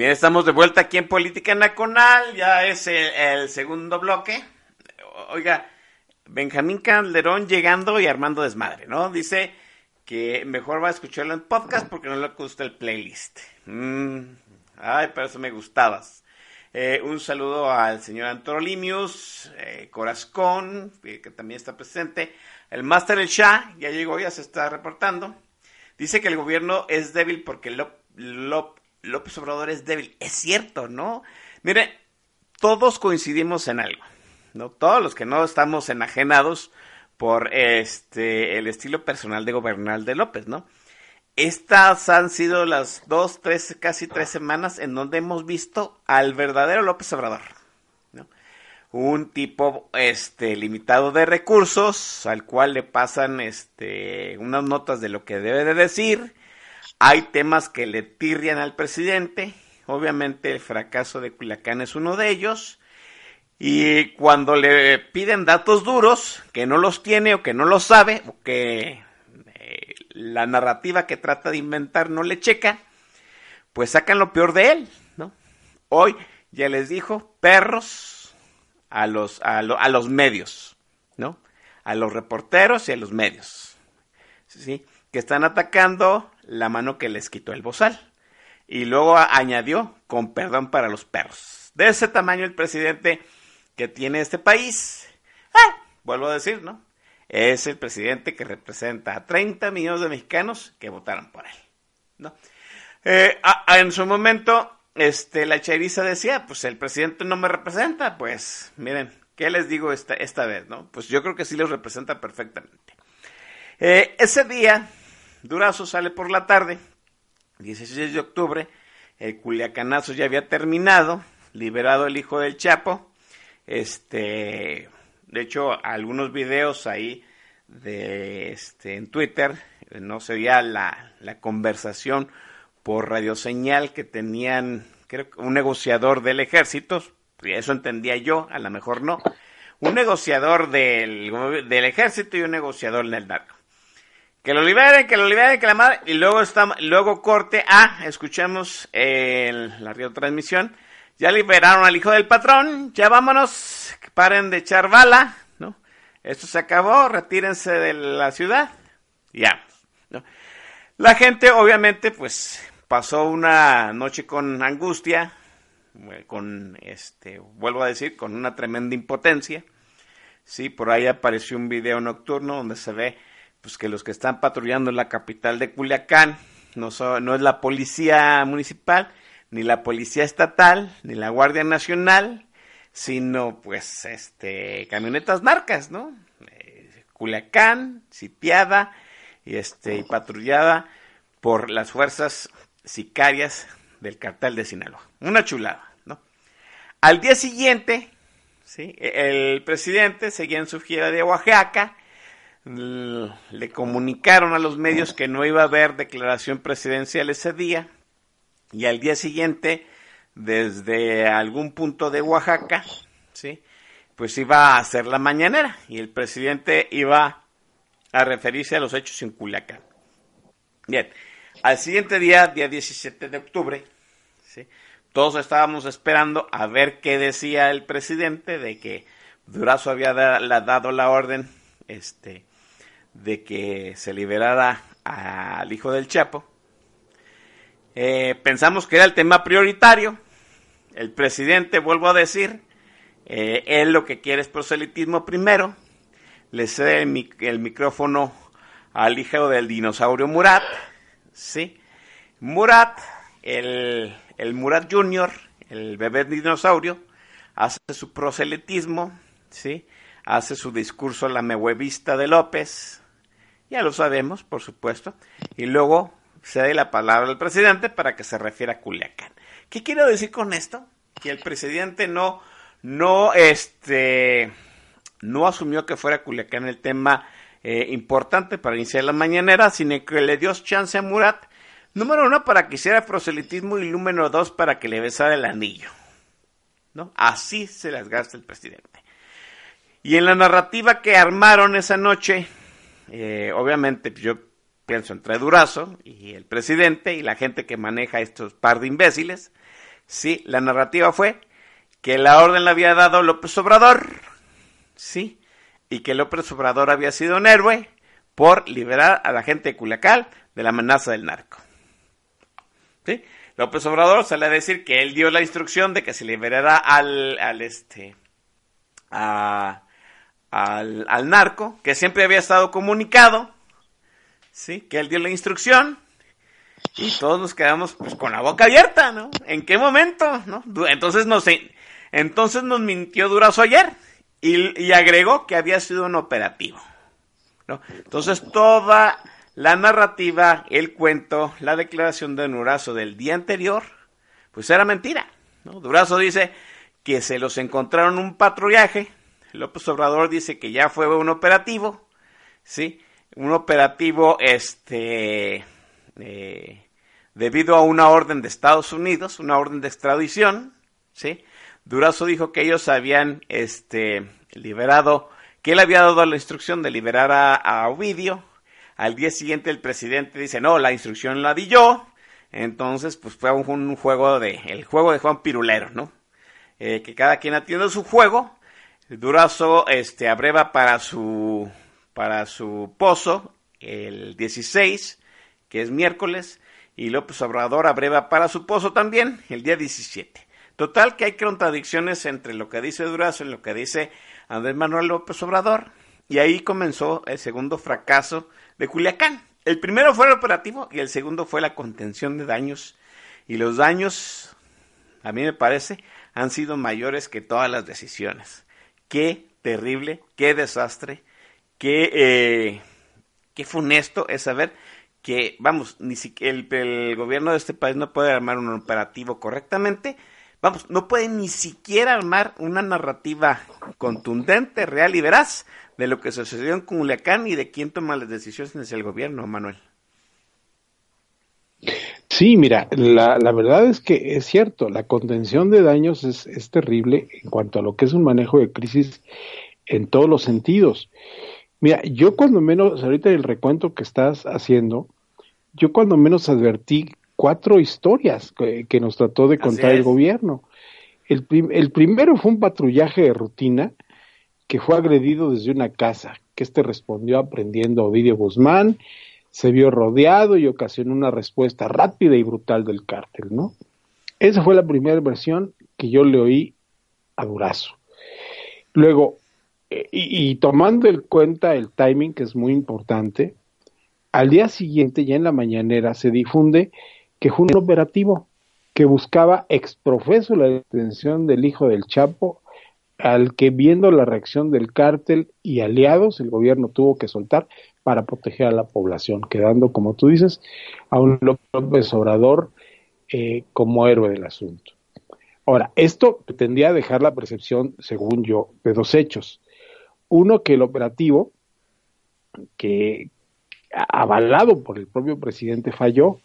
Bien, estamos de vuelta aquí en Política Nacional, ya es el, segundo bloque. Oiga, Benjamín Calderón llegando y armando desmadre, ¿no? Dice que mejor va a escucharlo en podcast porque no le gusta el playlist. Mm, ay, pero eso me gustabas. Eh, un saludo al señor Antorolimius, eh, Corazcón, eh, que también está presente. El Master El Shah, ya llegó, ya se está reportando. Dice que el gobierno es débil porque Lop- López Obrador es débil. Es cierto, ¿no? Mire, todos coincidimos en algo, ¿no? Todos los que no estamos enajenados por este el estilo personal de gobernar de López, ¿no? estas han sido las dos, tres, casi tres semanas en donde hemos visto al verdadero López Obrador. ¿no? Un tipo este, limitado de recursos, al cual le pasan este, unas notas de lo que debe de decir. Hay temas que le tirrian al presidente. Obviamente el fracaso de Culiacán es uno de ellos. Y cuando le piden datos duros, que no los tiene o que no los sabe, o que eh, la narrativa que trata de inventar no le checa, pues sacan lo peor de él, ¿no? Hoy ya les dijo perros a los, a, a los medios, ¿no? A los reporteros y a los medios, ¿sí? Que están atacando la mano que les quitó el bozal. Y luego añadió, con perdón para los perros. De ese tamaño el presidente que tiene este país. Ah, vuelvo a decir, ¿no? Es el presidente que representa a 30 millones de mexicanos que votaron por él, ¿no? Eh, en su momento, este, la chairiza decía, pues el presidente no me representa, pues miren, ¿qué les digo esta, esta vez, no? Pues yo creo que sí los representa perfectamente. Eh, ese día, Durazo sale por la tarde, 16 de octubre, el culiacanazo ya había terminado, liberado el hijo del Chapo, este, de hecho, algunos videos ahí de, este, en Twitter, no se veía la, la conversación por radioseñal que tenían, creo que un negociador del ejército, eso entendía yo, a lo mejor no, un negociador del, del ejército y un negociador del narco. Que lo liberen, que lo liberen, que la madre. Y luego está, luego corte a, escuchamos el- la radiotransmisión. Ya liberaron al hijo del patrón, ya vámonos, que paren de echar bala, ¿no? Esto se acabó, retírense de la ciudad. Ya. La gente, obviamente, pues, pasó una noche con angustia, eh, con, este, vuelvo a decir, con una tremenda impotencia. Sí, por ahí apareció un video nocturno donde se ve pues que los que están patrullando en la capital de Culiacán no, son- no es la policía municipal, ni la policía estatal, ni la Guardia Nacional, sino pues este camionetas marcas, ¿no? Eh, Culiacán, sitiada y este y patrullada por las fuerzas sicarias del cartel de Sinaloa. Una chulada, ¿no? Al día siguiente, ¿sí? el presidente seguía en su gira de Oaxaca, le comunicaron a los medios que no iba a haber declaración presidencial ese día y al día siguiente desde algún punto de Oaxaca, ¿sí? Pues iba a hacer la mañanera y el presidente iba a referirse a los hechos en Culiacán. Bien, al siguiente día, día 17 de octubre, ¿sí? todos estábamos esperando a ver qué decía el presidente de que Durazo había dado la orden este, de que se liberara al hijo del Chapo. Eh, pensamos que era el tema prioritario. El presidente, vuelvo a decir, eh, él lo que quiere es proselitismo primero. Le cede el, mic- el micrófono al hijo del dinosaurio Murat. ¿sí? Murat, el, el Murat Junior, el bebé dinosaurio, hace su proselitismo, ¿sí? Hace su discurso la mehuevista de López, ya lo sabemos, por supuesto, y luego cede la palabra al presidente para que se refiera a Culiacán. ¿Qué quiero decir con esto? Que el presidente no, no, este, no asumió que fuera Culiacán el tema eh, importante para iniciar la mañanera, sino que le dio chance a Murat, número uno, para que hiciera proselitismo y número dos, para que le besara el anillo. ¿No? Así se las gasta el presidente. Y en la narrativa que armaron esa noche, eh, obviamente yo pienso entre Durazo y el presidente y la gente que maneja estos par de imbéciles, sí, la narrativa fue que la orden la había dado López Obrador, sí, y que López Obrador había sido un héroe por liberar a la gente de Culiacán de la amenaza del narco. ¿Sí? López Obrador sale a decir que él dio la instrucción de que se liberara al, al este, a- al, al narco, que siempre había estado comunicado, ¿sí? Que él dio la instrucción y todos nos quedamos pues, con la boca abierta, ¿no? ¿En qué momento, no? Entonces nos, entonces nos mintió Durazo ayer y, y agregó que había sido un operativo, ¿no? Entonces toda la narrativa, el cuento, la declaración de Durazo del día anterior, pues era mentira. ¿no? Durazo dice que se los encontraron un patrullaje, López Obrador dice que ya fue un operativo, ¿sí? Un operativo, este, eh, debido a una orden de Estados Unidos, una orden de extradición, ¿sí? Durazo dijo que ellos habían, este, liberado, que él había dado la instrucción de liberar a, Ovidio. Al día siguiente el presidente dice, no, la instrucción la di yo. Entonces, pues fue un, un juego de, el juego de Juan Pirulero, ¿no? Eh, que cada quien atiende su juego. Durazo, este, abreva para su, para su pozo el 16, que es miércoles, y López Obrador abreva para su pozo también el día 17. Total que hay contradicciones entre lo que dice Durazo y lo que dice Andrés Manuel López Obrador. Y ahí comenzó el segundo fracaso de Culiacán. El primero fue el operativo y el segundo fue la contención de daños. Y los daños, a mí me parece, han sido mayores que todas las decisiones. Qué terrible, qué desastre, qué, eh, qué funesto es saber que, vamos, ni siquiera el, gobierno de este país no puede armar un operativo correctamente Vamos, no puede ni siquiera armar una narrativa contundente, real y veraz de lo que sucedió en Culiacán y de quién toma las decisiones en el gobierno, Manuel. Sí, mira, la, la, verdad es que es cierto, la contención de daños es, es, terrible en cuanto a lo que es un manejo de crisis en todos los sentidos. Mira, yo cuando menos, ahorita el recuento que estás haciendo, yo cuando menos advertí cuatro historias que, que nos trató de contar el gobierno. El, prim, el primero fue un patrullaje de rutina que fue agredido desde una casa, que este respondió aprendiendo a Ovidio Guzmán, se vio rodeado y ocasionó una respuesta rápida y brutal del cártel, ¿no? Esa fue la primera versión que yo le oí a Durazo. Luego, y, y, tomando en cuenta el timing, que es muy importante, al día siguiente, ya en la mañanera, se difunde que fue un operativo que buscaba exprofeso la detención del hijo del Chapo, al que viendo la reacción del cártel y aliados, el gobierno tuvo que soltar para proteger a la población, quedando, como tú dices, a un López Obrador eh, como héroe del asunto. Ahora, esto pretendía dejar la percepción, según yo, de dos hechos. Uno, que el operativo, que avalado por el propio presidente, falló,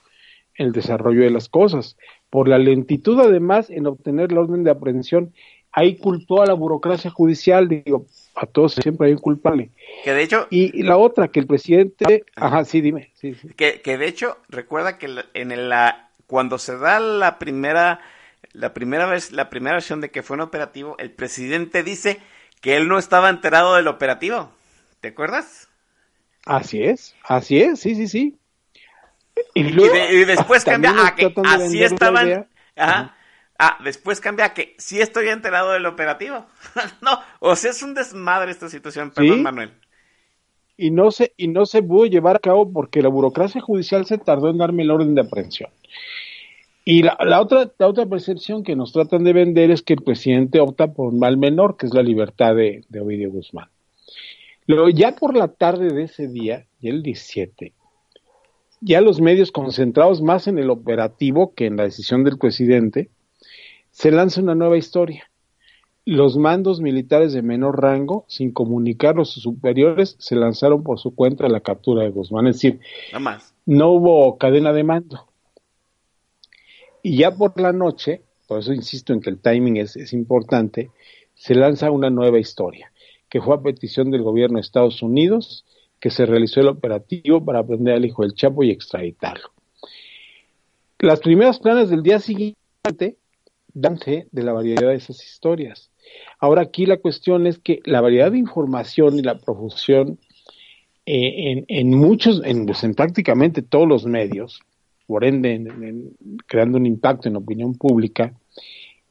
el desarrollo de las cosas. Por la lentitud, además, en obtener la orden de aprehensión, ahí culpó a la burocracia judicial, digo, a todos siempre hay un culpable. Que de hecho... Y, y la otra, que el presidente... Ajá, sí, dime. Sí, sí. Que, que de hecho, recuerda que en la... Cuando se da la primera... La primera vez, la primera versión de que fue un operativo, el presidente dice que él no estaba enterado del operativo. ¿Te acuerdas? Así es, así es, sí, sí, sí. Y, luego, y, de, y después cambia a que así estaban. Ajá. Ah, después cambia a que sí estoy enterado del operativo. no, o sea, es un desmadre esta situación, perdón, ¿Sí? Manuel. Y no se, y no se pudo llevar a cabo porque la burocracia judicial se tardó en darme el orden de aprehensión. Y la, la, otra, la otra percepción que nos tratan de vender es que el presidente opta por un mal menor, que es la libertad de, de Ovidio Guzmán. Luego, ya por la tarde de ese día, y el 17, ya los medios concentrados más en el operativo que en la decisión del presidente, se lanza una nueva historia. Los mandos militares de menor rango, sin comunicar a sus superiores, se lanzaron por su cuenta a la captura de Guzmán. Es decir, no hubo cadena de mando. Y ya por la noche, por eso insisto en que el timing es, es importante, se lanza una nueva historia, que fue a petición del gobierno de Estados Unidos, que se realizó el operativo para prender al hijo del Chapo y extraditarlo. Las primeras planas del día siguiente dan fe de la variedad de esas historias. Ahora aquí la cuestión es que la variedad de información y la profusión eh, en, en, muchos, en, pues, en, prácticamente todos los medios, por ende en, en, creando un impacto en opinión pública,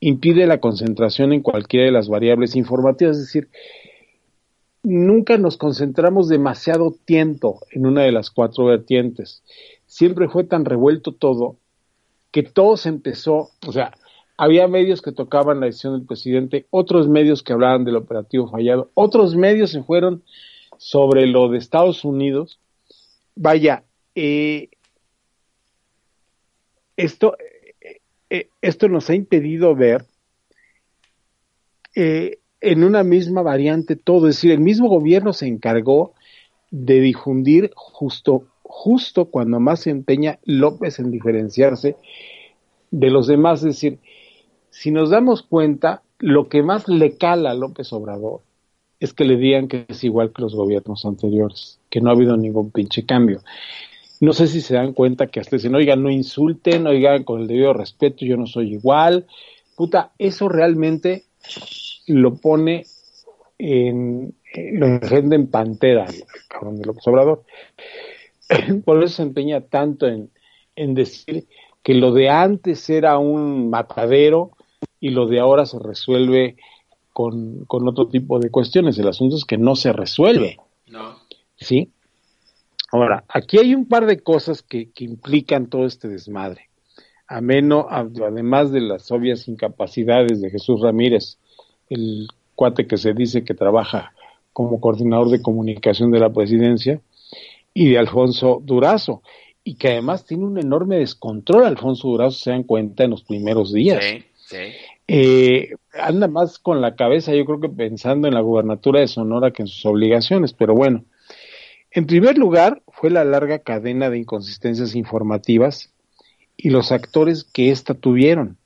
impide la concentración en cualquiera de las variables informativas, es decir, nunca nos concentramos demasiado tiempo en una de las cuatro vertientes. Siempre fue tan revuelto todo que todo se empezó, o sea, había medios que tocaban la decisión del presidente, otros medios que hablaban del operativo fallado, otros medios se fueron sobre lo de Estados Unidos. Vaya, eh, esto, eh, eh, esto nos ha impedido ver eh, en una misma variante todo, es decir, el mismo gobierno se encargó de difundir justo, justo cuando más se empeña López en diferenciarse de los demás, es decir, si nos damos cuenta, lo que más le cala a López Obrador es que le digan que es igual que los gobiernos anteriores, que no ha habido ningún pinche cambio. No sé si se dan cuenta que hasta dicen, oigan, no insulten, oigan, con el debido respeto, yo no soy igual. Puta, eso realmente lo pone en, lo engendra en pantera, cabrón de López Obrador. Por eso se empeña tanto en, en decir que lo de antes era un matadero y lo de ahora se resuelve con, con otro tipo de cuestiones. El asunto es que no se resuelve. No. ¿Sí? Ahora, aquí hay un par de cosas que, que implican todo este desmadre. Ameno, además de las obvias incapacidades de Jesús Ramírez, el cuate que se dice que trabaja como coordinador de comunicación de la presidencia, y de Alfonso Durazo, y que además tiene un enorme descontrol, Alfonso Durazo, se dan cuenta en los primeros días. Sí, sí. Eh, anda más con la cabeza, yo creo que pensando en la gubernatura de Sonora que en sus obligaciones, pero bueno. En primer lugar, fue la larga cadena de inconsistencias informativas y los actores que ésta tuvieron.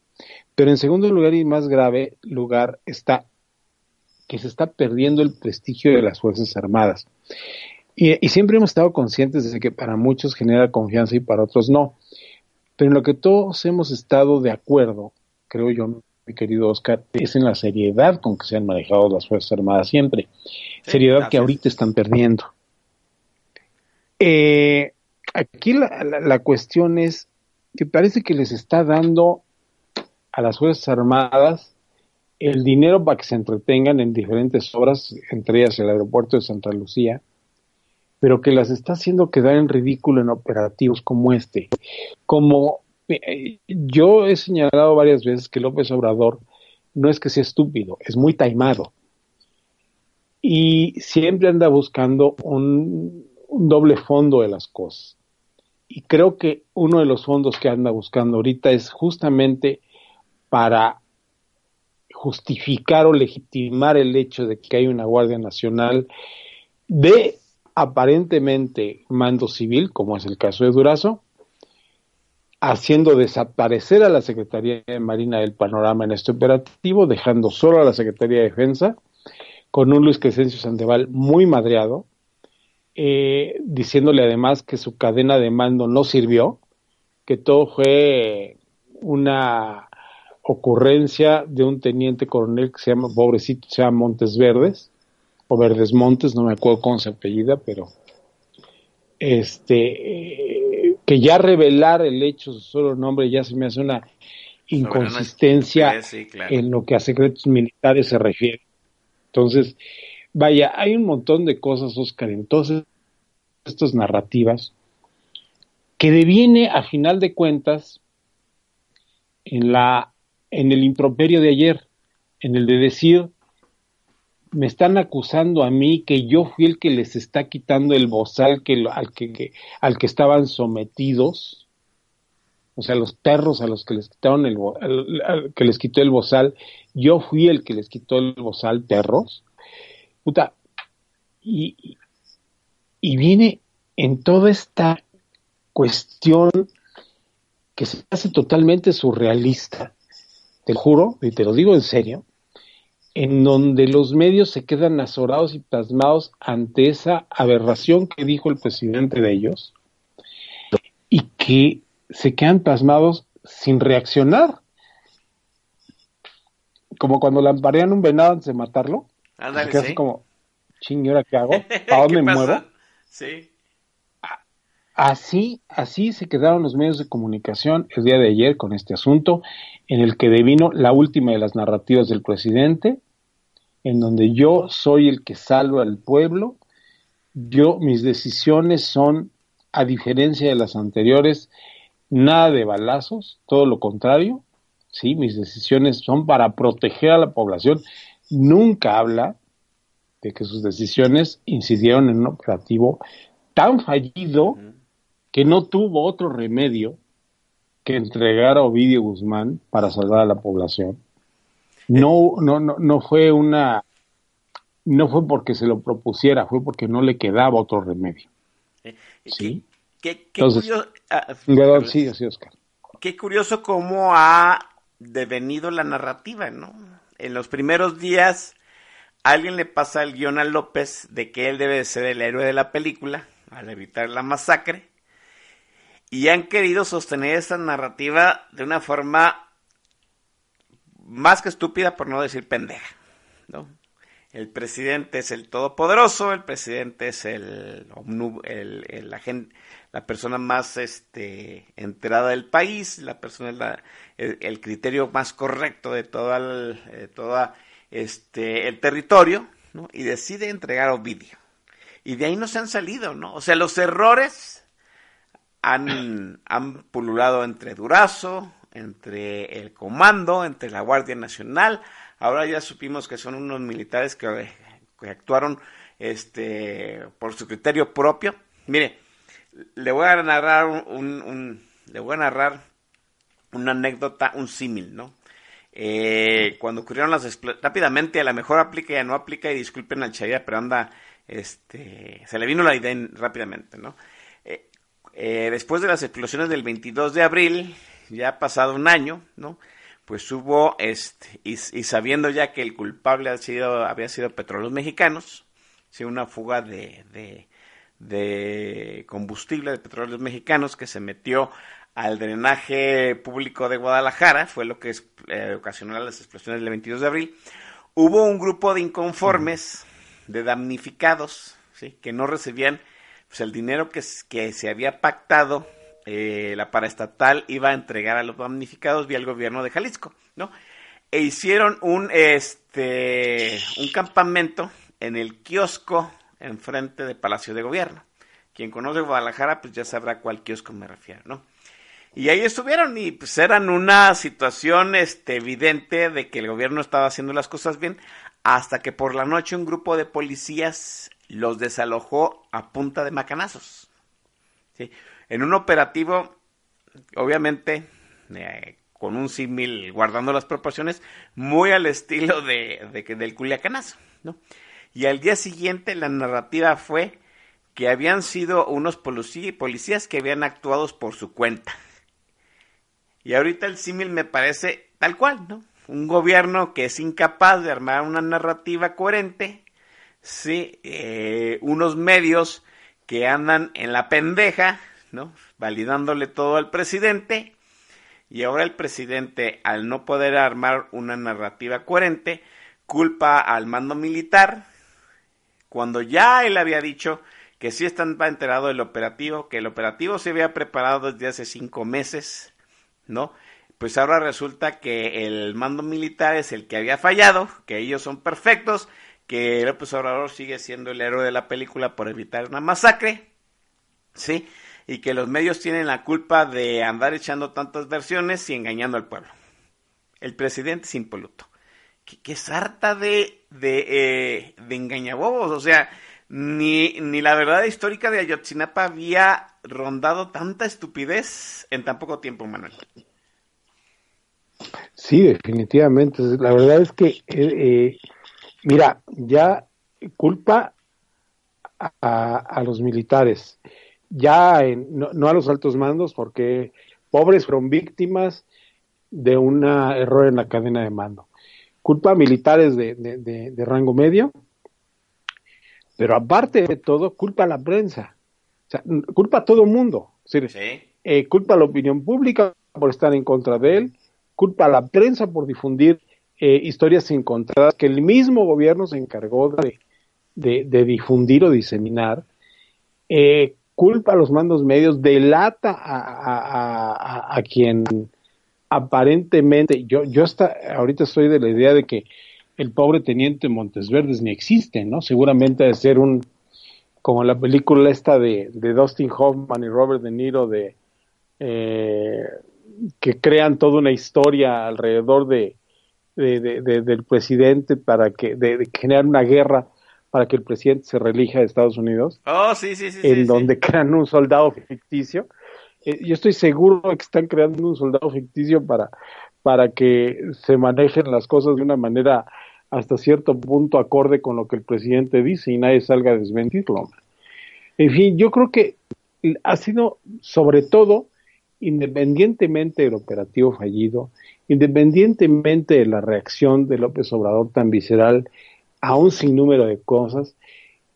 Pero en segundo lugar y más grave lugar está que se está perdiendo el prestigio de las Fuerzas Armadas. Y, y siempre hemos estado conscientes de que para muchos genera confianza y para otros no. Pero en lo que todos hemos estado de acuerdo, creo yo, mi querido Oscar, es en la seriedad con que se han manejado las Fuerzas Armadas siempre. Sí, seriedad que ahorita están perdiendo. Eh, aquí la, la- la cuestión es que parece que les está dando a las Fuerzas Armadas el dinero para que se entretengan en diferentes obras, entre ellas el aeropuerto de Santa Lucía, pero que las está haciendo quedar en ridículo en operativos como este. Como yo he señalado varias veces que López Obrador no es que sea estúpido, es muy taimado. Y siempre anda buscando un, un doble fondo de las cosas. Y creo que uno de los fondos que anda buscando ahorita es justamente para justificar o legitimar el hecho de que hay una Guardia Nacional de aparentemente mando civil, como es el caso de Durazo, haciendo desaparecer a la Secretaría de Marina del panorama en este operativo, dejando solo a la Secretaría de Defensa, con un Luis Crescencio Sandoval muy madreado, eh, diciéndole además que su cadena de mando no sirvió, que todo fue una ocurrencia de un teniente coronel que se llama, pobrecito, se llama Montes Verdes, o Verdes Montes, no me acuerdo cómo se apellida, pero este, eh, que ya revelar el hecho, su solo nombre, ya se me hace una inconsistencia Sí, sí, claro. en lo que a secretos militares se refiere. Entonces, vaya, hay un montón de cosas, Oscar, entonces, estas narrativas, que deviene a final de cuentas en la en el improperio de ayer, en el de decir me están acusando a mí que yo fui el que les está quitando el bozal que, al, que, al que estaban sometidos, o sea, los perros a los que les quitaron el que les quitó el bozal, yo fui el que les quitó el bozal, perros. Puta, y- y viene en toda esta cuestión que se hace totalmente surrealista, te juro, y te lo digo en serio, en donde los medios se quedan azorados y pasmados ante esa aberración que dijo el presidente de ellos y que se quedan pasmados sin reaccionar. Como cuando lamparean un venado antes de matarlo. Ándale, sí. así como, ching, ¿y ahora qué hago? ¿Para dónde ¿Qué me muevo? Sí. Así, así se quedaron los medios de comunicación el día de ayer con este asunto, en el que devino la última de las narrativas del presidente, en donde yo soy el que salva al pueblo, yo, mis decisiones son, a diferencia de las anteriores, nada de balazos, todo lo contrario, sí, mis decisiones son para proteger a la población. Nunca habla de que sus decisiones incidieron en un operativo tan fallido que que no tuvo otro remedio que entregar a Ovidio Guzmán para salvar a la población. No, no, no, no fue una, no fue porque se lo propusiera, fue porque no le quedaba otro remedio. Eh, Sí. Qué, qué- qué Entonces, curioso, ah, Perdón, sí, sí, Oscar. qué curioso cómo ha devenido la narrativa, ¿no? En los primeros días, alguien le pasa el guion a López de que él debe de ser el héroe de la película al evitar la masacre. Y han querido sostener esa narrativa de una forma más que estúpida, por no decir pendeja, ¿no? El presidente es el todopoderoso, el presidente es el, el agen- la persona más este, enterada del país, la persona la- el, criterio más correcto de toda el, toda, este, el territorio, ¿no? y decide entregar Ovidio. Y de ahí no se han salido, ¿no? O sea, los errores han, han pululado entre Durazo, entre el comando, entre la Guardia Nacional. Ahora ya supimos que son unos militares que, actuaron este, por su criterio propio. Mire, le voy a narrar un, le voy a narrar una anécdota, un símil, ¿no? Eh, cuando ocurrieron las rápidamente, a lo mejor aplica y no aplica, y disculpen al Chaira, pero anda, este, se le vino la idea en- rápidamente, ¿no? Eh, eh, después de las explosiones del 22 de abril, ya ha pasado un año, ¿no? Pues hubo, este, y, y sabiendo ya que el culpable ha sido, había sido Petróleos Mexicanos, sí, una fuga de, de, de combustible de petróleos mexicanos que se metió al drenaje público de Guadalajara, fue lo que eh, ocasionó las explosiones del 22 de abril. Hubo un grupo de inconformes, de damnificados, ¿sí? que no recibían pues, el dinero que se había pactado, eh, la paraestatal iba a entregar a los damnificados vía el gobierno de Jalisco, ¿no? E hicieron un, este, un campamento en el kiosco enfrente de Palacio de Gobierno. Quien conoce Guadalajara, pues ya sabrá cuál kiosco me refiero, ¿no? Y ahí estuvieron y pues eran una situación este, evidente de que el gobierno estaba haciendo las cosas bien, hasta que por la noche un grupo de policías los desalojó a punta de macanazos. ¿sí? En un operativo, obviamente, eh, con un símil, guardando las proporciones, muy al estilo de, del culiacanazo, ¿no? Y al día siguiente la narrativa fue que habían sido unos policías que habían actuado por su cuenta. Y ahorita el símil me parece tal cual, ¿no? Un gobierno que es incapaz de armar una narrativa coherente, sí, eh, unos medios que andan en la pendeja, ¿no? Validándole todo al presidente, y ahora el presidente, al no poder armar una narrativa coherente, culpa al mando militar, cuando ya él había dicho que sí estaba enterado del operativo, que el operativo se había preparado desde hace cinco meses, ¿no? Pues ahora resulta que el mando militar es el que había fallado, que ellos son perfectos, que López Obrador sigue siendo el héroe de la película por evitar una masacre, ¿sí? Y que los medios tienen la culpa de andar echando tantas versiones y engañando al pueblo. El presidente es impoluto. Que, que sarta de, de, eh, de engañabobos, o sea, ni, ni la verdad histórica de Ayotzinapa había rondado tanta estupidez en tan poco tiempo, Manuel. Sí, definitivamente. La verdad es que, eh, eh, mira, ya culpa a- a los militares, ya en- no, no a los altos mandos, porque pobres fueron víctimas de un error en la cadena de mando. Culpa a militares de, de- de- de rango medio, pero aparte de todo, culpa a la prensa. O sea, culpa a todo mundo. Es decir, Sí. eh, culpa a la opinión pública por estar en contra de él, culpa a la prensa por difundir eh, historias encontradas que el mismo gobierno se encargó de, de- de difundir o diseminar, eh, culpa a los mandos medios, delata a, a- a- quien aparentemente, yo, yo hasta ahorita estoy de la idea de que el pobre teniente Montes Verdes ni existe, ¿no? Seguramente de ser un, como la película esta de, de Dustin Hoffman y Robert De Niro de eh, que crean toda una historia alrededor de, de- de- de- del presidente para que de generar una guerra para que el presidente se reelija de Estados Unidos, Oh, sí, sí, sí. en sí, donde sí. crean un soldado ficticio. Eh, yo estoy seguro que están creando un soldado ficticio para, para que se manejen las cosas de una manera hasta cierto punto acorde con lo que el presidente dice y nadie salga a desmentirlo. En fin, yo creo que ha sido sobre todo, independientemente del operativo fallido, independientemente de la reacción de López Obrador tan visceral a un sinnúmero de cosas,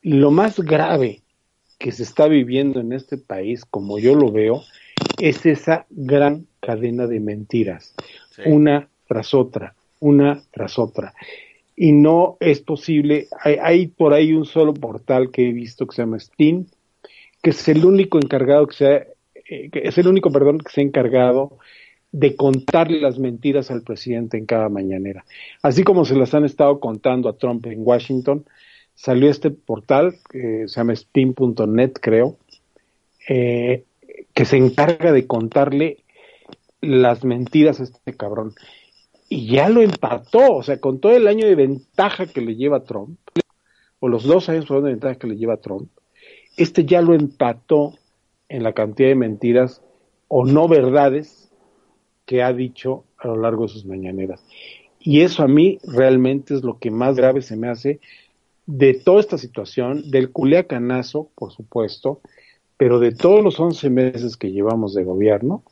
lo más grave que se está viviendo en este país, como yo lo veo, es esa gran cadena de mentiras, Sí. una tras otra, una tras otra. Y no es posible, hay, hay por ahí un solo portal que he visto que se llama Steam, que es el único encargado que se ha- eh, que es el único, perdón, que se ha encargado de contarle las mentiras al presidente en cada mañanera. Así como se las han estado contando a Trump en Washington, salió este portal, que se llama steam.net, creo, eh, que se encarga de contarle las mentiras a este cabrón. Y ya lo empató, o sea, con todo el año de ventaja que le lleva Trump, o los dos años de ventaja que le lleva Trump, este ya lo empató en la cantidad de mentiras o no verdades que ha dicho a lo largo de sus mañaneras. Y eso a mí realmente es lo que más grave se me hace de toda esta situación, del culiacanazo, por supuesto, pero de todos los 11 meses que llevamos de gobierno,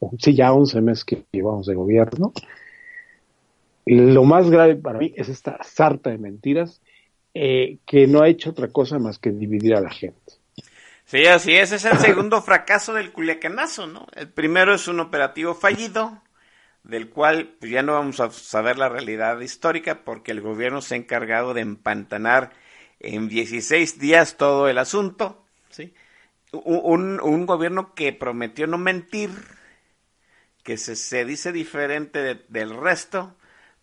o sí, ya 11 meses que llevamos de gobierno, lo más grave para mí es esta sarta de mentiras eh, que no ha hecho otra cosa más que dividir a la gente. Sí, así es. Es el segundo fracaso del Culiacanazo, ¿no? El primero es un operativo fallido, del cual pues, ya no vamos a saber la realidad histórica porque el gobierno se ha encargado de empantanar en 16 días todo el asunto, ¿sí? Un, un gobierno que prometió no mentir, que se, se dice diferente de- del resto,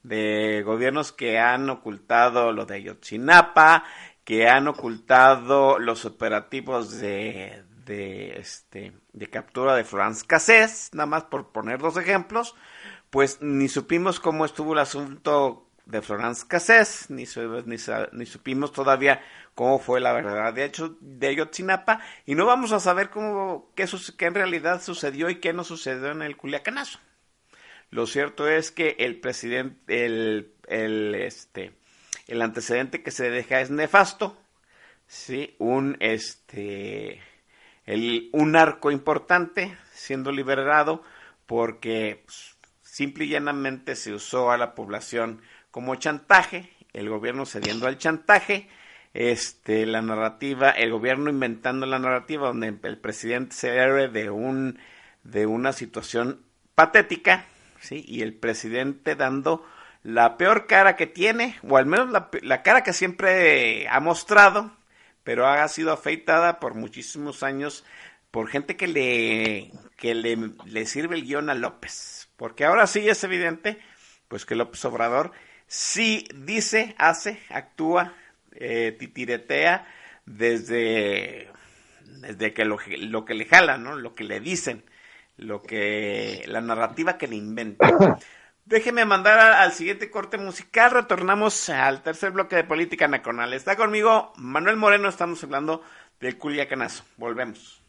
de gobiernos que han ocultado lo de Ayotzinapa, que han ocultado los operativos de, de, este, de captura de Franz Cassés, nada más por poner dos ejemplos, pues ni supimos cómo estuvo el asunto de Florence Cassés, ni, su- ni, ni supimos todavía cómo fue la verdad de hecho de Ayotzinapa, y no vamos a saber cómo, qué, qué en realidad sucedió y qué no sucedió en el Culiacanazo. Lo cierto es que el presidente, el, el, este, el antecedente que se deja es nefasto, sí, un, este, el, un arco importante siendo liberado porque pues, simple y llanamente se usó a la población como chantaje, el gobierno cediendo al chantaje, este, la narrativa, el gobierno inventando la narrativa donde el presidente se héroe de un, de una situación patética, sí, y el presidente dando la peor cara que tiene, o al menos la, la cara que siempre ha mostrado, pero ha sido afeitada por muchísimos años por gente que le que le, le sirve el guion a López. Porque ahora sí es evidente, pues que López Obrador sí dice, hace, actúa, eh, titiretea desde, desde que lo, lo que le jalan, ¿no? Lo que le dicen, lo que, la narrativa que le inventan. Déjeme mandar al siguiente corte musical. Retornamos al tercer bloque de política nacional. Está conmigo Manuel Moreno. Estamos hablando del Culiacanazo. Volvemos.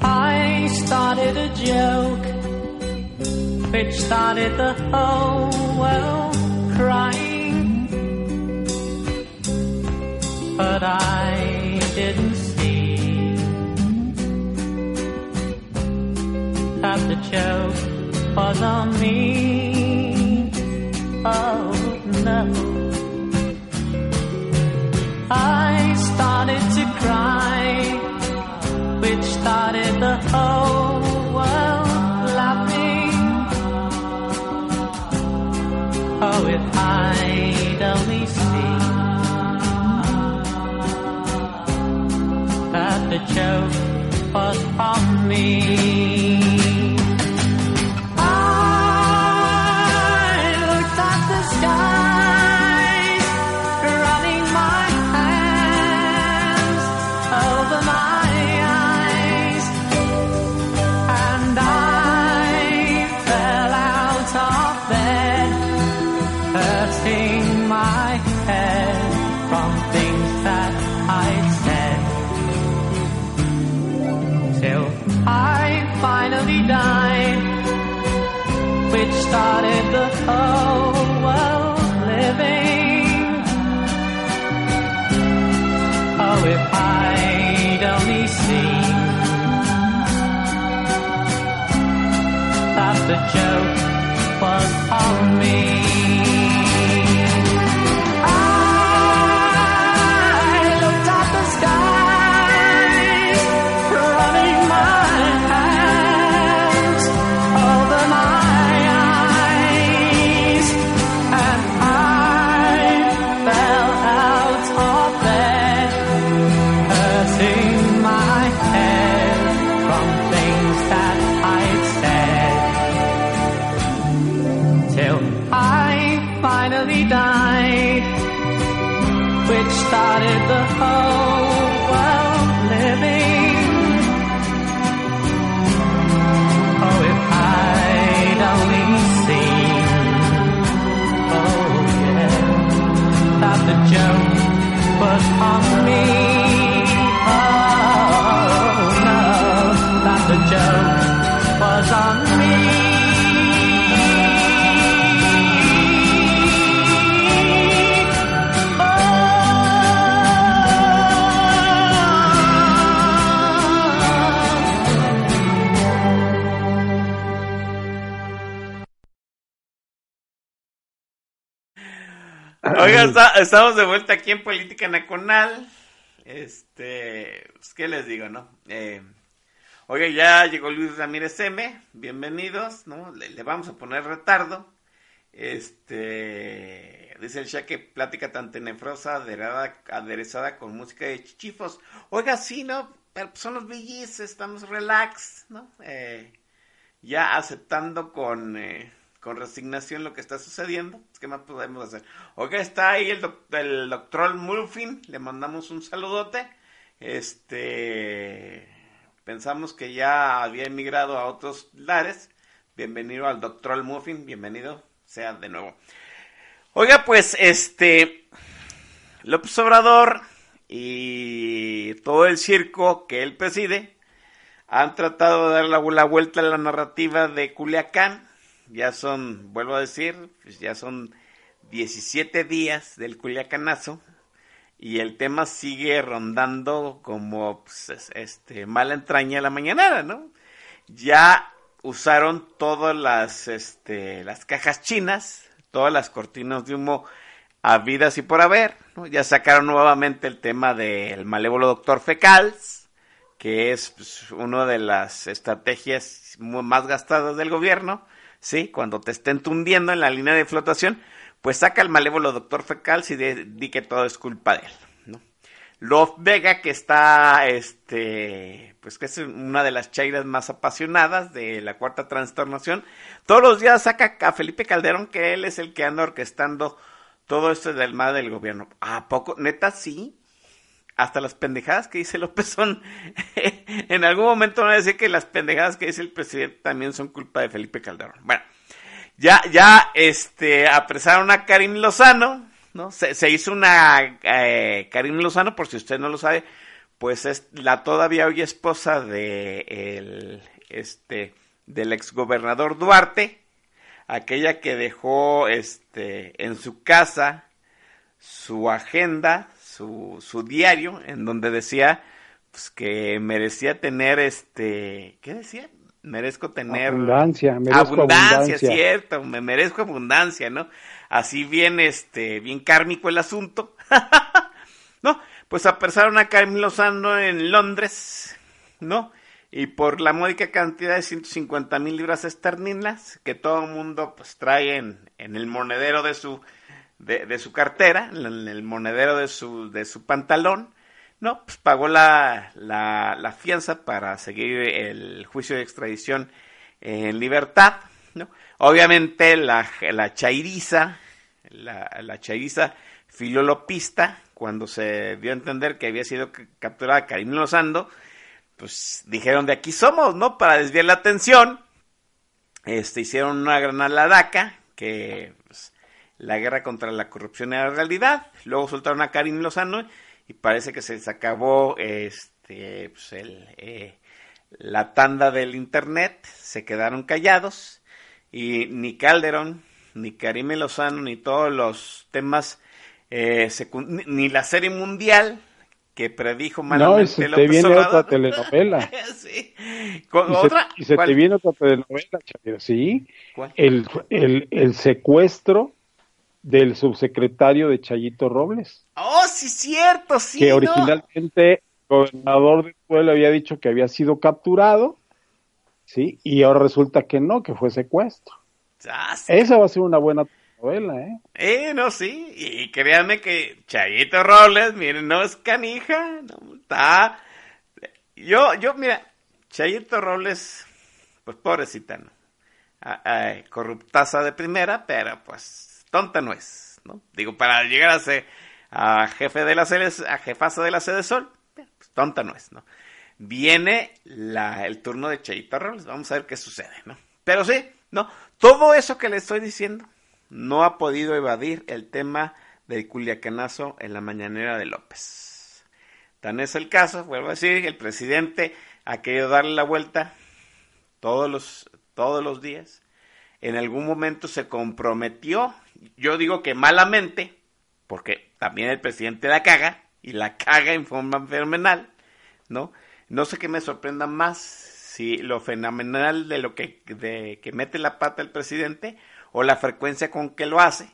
A joke which started the whole world crying. But I didn't see that the joke was on me. Oh no. I started to cry which started the whole I'd only seen that the joke was on me. shadow was on me. Oiga, está- estamos de vuelta aquí en Política Nacional. Este, pues, ¿qué les digo, no? Eh, oiga, ya llegó Luis Ramírez M. Bienvenidos, ¿no? Le, le vamos a poner retardo. Este, dice el Shaq que plática tan tenebrosa, aderezada, aderezada con música de chichifos. Oiga, sí, ¿no? Pero pues, son los BGs, estamos relax, ¿no? Eh, ya aceptando con, eh, con resignación lo que está sucediendo. Pues, ¿Qué más podemos hacer? Oiga, está ahí el, doc- el doctor Murphy, le mandamos un saludote. Este, pensamos que ya había emigrado a otros lares. Bienvenido al doctor Muffin, bienvenido sea de nuevo. Oiga, pues, este, López Obrador y todo el circo que él preside han tratado de dar la, la vuelta a la narrativa de Culiacán. Ya son, vuelvo a decir, pues ya son 17 días del Culiacanazo y el tema sigue rondando como pues, es- este mala entraña a la mañanera, ¿no? Ya usaron todas las este las cajas chinas, todas las cortinas de humo habidas y por haber, ¿no? Ya sacaron nuevamente el tema del malévolo doctor Fecals, que es pues, una de las estrategias más gastadas del gobierno, ¿sí? Cuando te estén tundiendo en la línea de flotación, pues saca el malévolo doctor Fecals y de- di que todo es culpa de él, ¿no? Love Vega, que está, este, pues que es una de las chairas más apasionadas de la cuarta transformación, todos los días saca a Felipe Calderón, que él es el que anda orquestando todo esto del mal del gobierno. ¿A poco? ¿Neta sí? Hasta las pendejadas que dice López son, en algún momento van a decir que las pendejadas que dice el presidente también son culpa de Felipe Calderón. Bueno, ya, ya, este, apresaron a Karim Lozano, ¿no? Se, hizo una, eh, Karim Lozano, por si usted no lo sabe, pues es la todavía hoy esposa de el, este, del exgobernador Duarte, aquella que dejó, este, en su casa su agenda, su, su diario, en donde decía, pues que merecía tener, este, ¿qué decía? Merezco tener Abundancia, merezco abundancia, abundancia. cierto, me merezco abundancia, ¿no? Así bien, este, bien kármico el asunto. no, pues apresaron a Karim Lozano en Londres, ¿no? Y por la módica cantidad de 150 mil libras esterlinas que todo el mundo pues trae en, en el monedero de su, de, su cartera, en el monedero de su, de su pantalón, no, pues pagó la, la, la fianza para seguir el juicio de extradición en libertad, ¿no? Obviamente la, la chairiza, la, la chairiza filolopista, cuando se dio a entender que había sido capturada Karim Lozando, pues dijeron de aquí somos, ¿no? Para desviar la atención, este, hicieron una gran aladaca, que la guerra contra la corrupción era realidad, luego soltaron a Karim Lozano y parece que se les acabó este, pues, el, eh, la tanda del internet, se quedaron callados y ni Calderón, ni Karime Lozano, ni todos los temas, eh, ni- ni la serie mundial que predijo No, y malamente se te viene Obrador. otra telenovela. sí. Con- Y se, ¿Otra? y se ¿Cuál? te viene otra telenovela, Chavira, ¿sí? ¿Cuál? El, el, el secuestro del subsecretario de Chayito Robles, Oh, sí, cierto, sí. que no. originalmente el gobernador del pueblo había dicho que había sido capturado, ¿sí? Y ahora resulta que no, que fue secuestro. Ah, sí. Esa va a ser una buena novela, ¿eh? Eh, no, sí. Y créanme que Chayito Robles, miren, no es canija. No, está. Yo, yo, mira, Chayito Robles, pues pobrecita, ¿no? Ah, ah, corruptaza de primera, pero pues tonta no es, ¿no? Digo, para llegar a ser a jefe de la sede, a jefaza de la sede Sol, pues tonta no es, ¿no? Viene el turno de Chayito Robles, vamos a ver qué sucede, ¿no? Pero sí, ¿no? Todo eso que le estoy diciendo no ha podido evadir el tema del culiacanazo en la mañanera de López. Tan es el caso, vuelvo a decir, el presidente ha querido darle la vuelta todos los, todos los días. En algún momento se comprometió, yo digo que malamente, porque también el presidente la caga, y la caga en forma fenomenal, ¿no? No sé qué me sorprenda más, si lo fenomenal de lo que, de que mete la pata el presidente, o la frecuencia con que lo hace.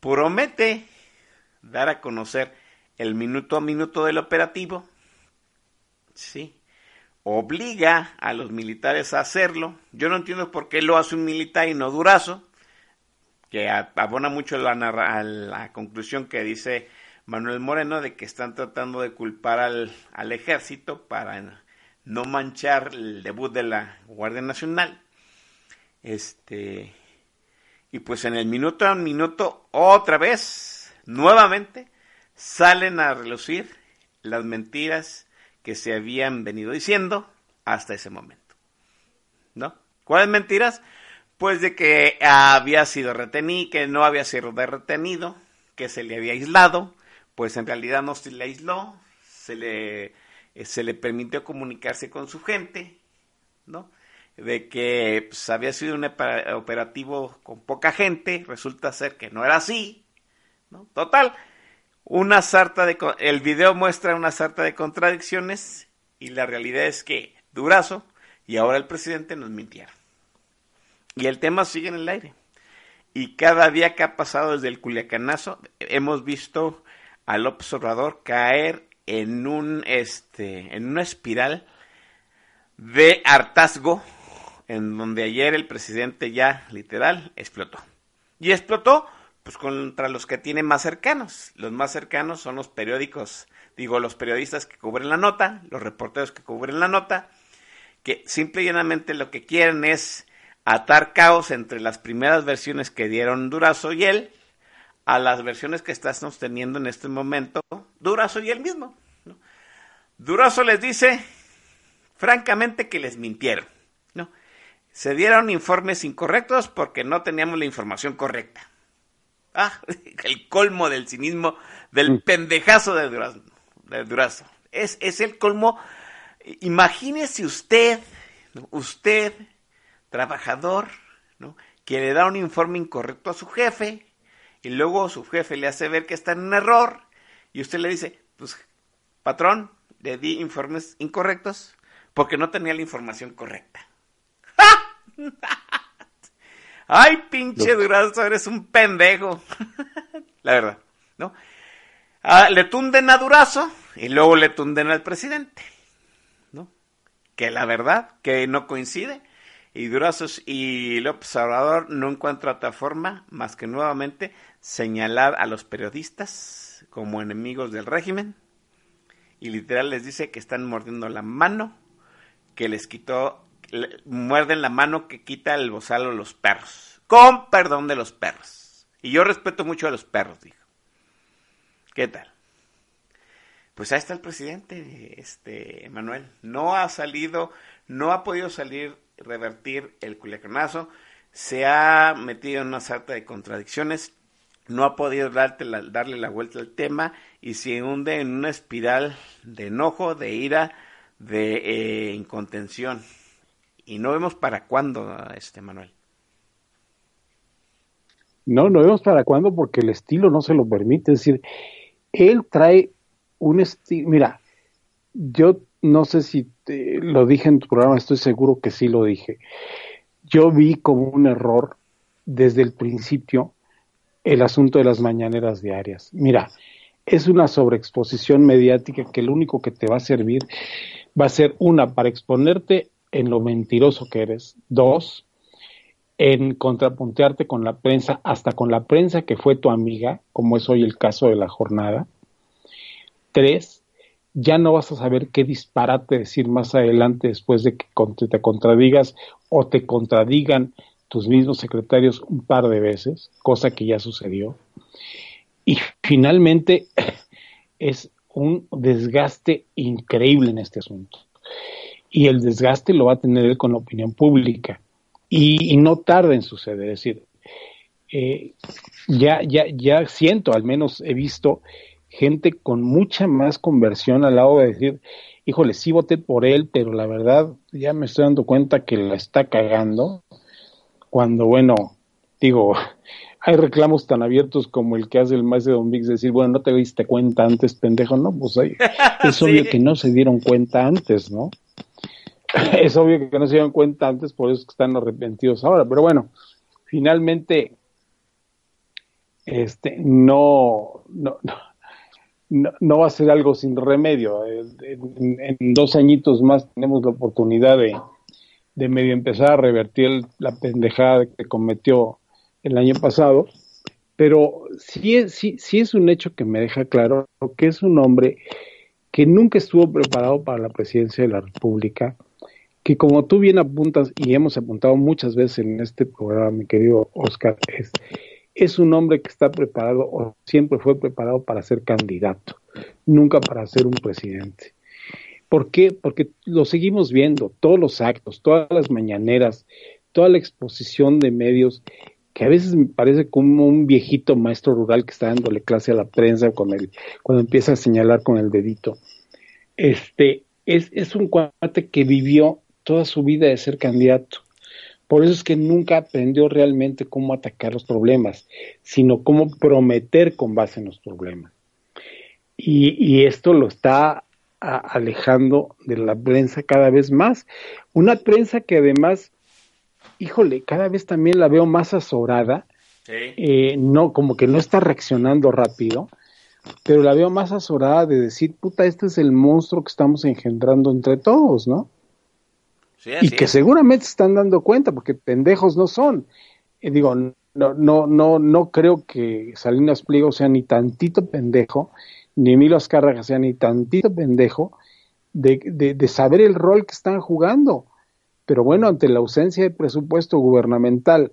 Promete dar a conocer el minuto a minuto del operativo, sí, obliga a los militares a hacerlo. Yo no entiendo por qué lo hace un militar y no Durazo, que abona mucho la, a la conclusión que dice Manuel Moreno de que están tratando de culpar al, al ejército para no manchar el debut de la Guardia Nacional. Este, y pues en el minuto a minuto, otra vez, nuevamente, salen a relucir las mentiras que se habían venido diciendo hasta ese momento. ¿No? ¿Cuáles mentiras? Pues de que había sido retenido, que no había sido retenido, que se le había aislado, pues en realidad no se le aisló, se le, eh, se le permitió comunicarse con su gente, ¿no? De que pues, había sido un operativo con poca gente, resulta ser que no era así, ¿no? Total, una sarta de... El video muestra una sarta de contradicciones y la realidad es que Durazo y ahora el presidente nos mintieron. Y el tema sigue en el aire. Y cada día que ha pasado desde el Culiacanazo, hemos visto al observador caer en un este en una espiral de hartazgo en donde ayer el presidente ya literal explotó. Y explotó pues contra los que tiene más cercanos. Los más cercanos son los periódicos, digo, los periodistas que cubren la nota, los reporteros que cubren la nota, que simple y llanamente lo que quieren es atar caos entre las primeras versiones que dieron Durazo y él a las versiones que estamos teniendo en este momento Durazo y él mismo. ¿no? Durazo les dice francamente que les mintieron. ¿no? Se dieron informes incorrectos porque no teníamos la información correcta. Ah, el colmo del cinismo, del pendejazo de Durazo. De Durazo. Es, es el colmo. Imagínese usted, usted, trabajador, ¿no? que le da un informe incorrecto a su jefe y luego su jefe le hace ver que está en un error y usted le dice, pues, patrón, le di informes incorrectos porque no tenía la información correcta. Ay, pinche Durazo, eres un pendejo. la verdad, ¿no? Ah, le tunden a Durazo y luego le tunden al presidente, ¿no? Que la verdad, que no coincide. Y Durazo y López Obrador no encuentra otra forma más que nuevamente señalar a los periodistas como enemigos del régimen. Y literal les dice que están mordiendo la mano que les quitó, muerden la mano que quita el bozal a los perros. Con perdón de los perros. Y yo respeto mucho a los perros, dijo. ¿Qué tal? Pues ahí está el presidente, este Manuel. No ha salido, no ha podido salir, revertir el culiacanazo. Se ha metido en una sarta de contradicciones. No ha podido darte la- darle la vuelta al tema y se hunde en una espiral de enojo, de ira, de eh, incontención. Y no vemos para cuándo, este Manuel. No, no vemos para cuándo porque el estilo no se lo permite. Es decir, él trae un estilo. Mira, yo no sé si te- lo dije en tu programa, estoy seguro que sí lo dije. Yo vi como un error desde el principio el asunto de las mañaneras diarias. Mira, es una sobreexposición mediática que lo único que te va a servir va a ser una para exponerte en lo mentiroso que eres, dos, en contrapuntearte con la prensa, hasta con la prensa que fue tu amiga, como es hoy el caso de la jornada. Tres, ya no vas a saber qué disparate decir más adelante después de que te contradigas o te contradigan tus mismos secretarios un par de veces, cosa que ya sucedió. Y finalmente es un desgaste increíble en este asunto. Y el desgaste lo va a tener él con la opinión pública. Y, y no tarda en suceder. Es decir, eh, ya, ya, ya siento, al menos he visto gente con mucha más conversión al lado de decir, híjole, sí voté por él, pero la verdad ya me estoy dando cuenta que la está cagando. Cuando, bueno, digo, hay reclamos tan abiertos como el que hace el maestro Don Vix, decir, bueno, no te diste cuenta antes, pendejo, no, pues es Sí. obvio que no se dieron cuenta antes, ¿no? es obvio que no se dieron cuenta antes, por eso es que están arrepentidos ahora, pero bueno, finalmente, este, no, no, no, no, no va a ser algo sin remedio. En, dos añitos más tenemos la oportunidad de, medio empezar a revertir la pendejada que cometió el año pasado, pero sí es, sí, sí es un hecho que me deja claro que es un hombre que nunca estuvo preparado para la presidencia de la República, que como tú bien apuntas y hemos apuntado muchas veces en este programa, mi querido Oscar, es, es un hombre que está preparado o siempre fue preparado para ser candidato, nunca para ser un presidente. ¿Por qué? Porque lo seguimos viendo, todos los actos, todas las mañaneras, toda la exposición de medios, que a veces me parece como un viejito maestro rural que está dándole clase a la prensa con el, cuando empieza a señalar con el dedito. Este, es, es un cuate que vivió toda su vida de ser candidato. Por eso es que nunca aprendió realmente cómo atacar los problemas, sino cómo prometer con base en los problemas. Y, y esto lo está a- alejando de la prensa cada vez más. Una prensa que además, híjole, cada vez también la veo más azorada, Sí. eh, no, como que no está reaccionando rápido, pero la veo más azorada de decir, puta, este es el monstruo que estamos engendrando entre todos, ¿no? Sí, y que es. seguramente se están dando cuenta, porque pendejos no son. Y digo, no, no, no, no creo que Salinas Pliego sea ni tantito pendejo, ni Emilio Azcárraga sea ni tantito pendejo de, de, de saber el rol que están jugando. Pero bueno, ante la ausencia de presupuesto gubernamental,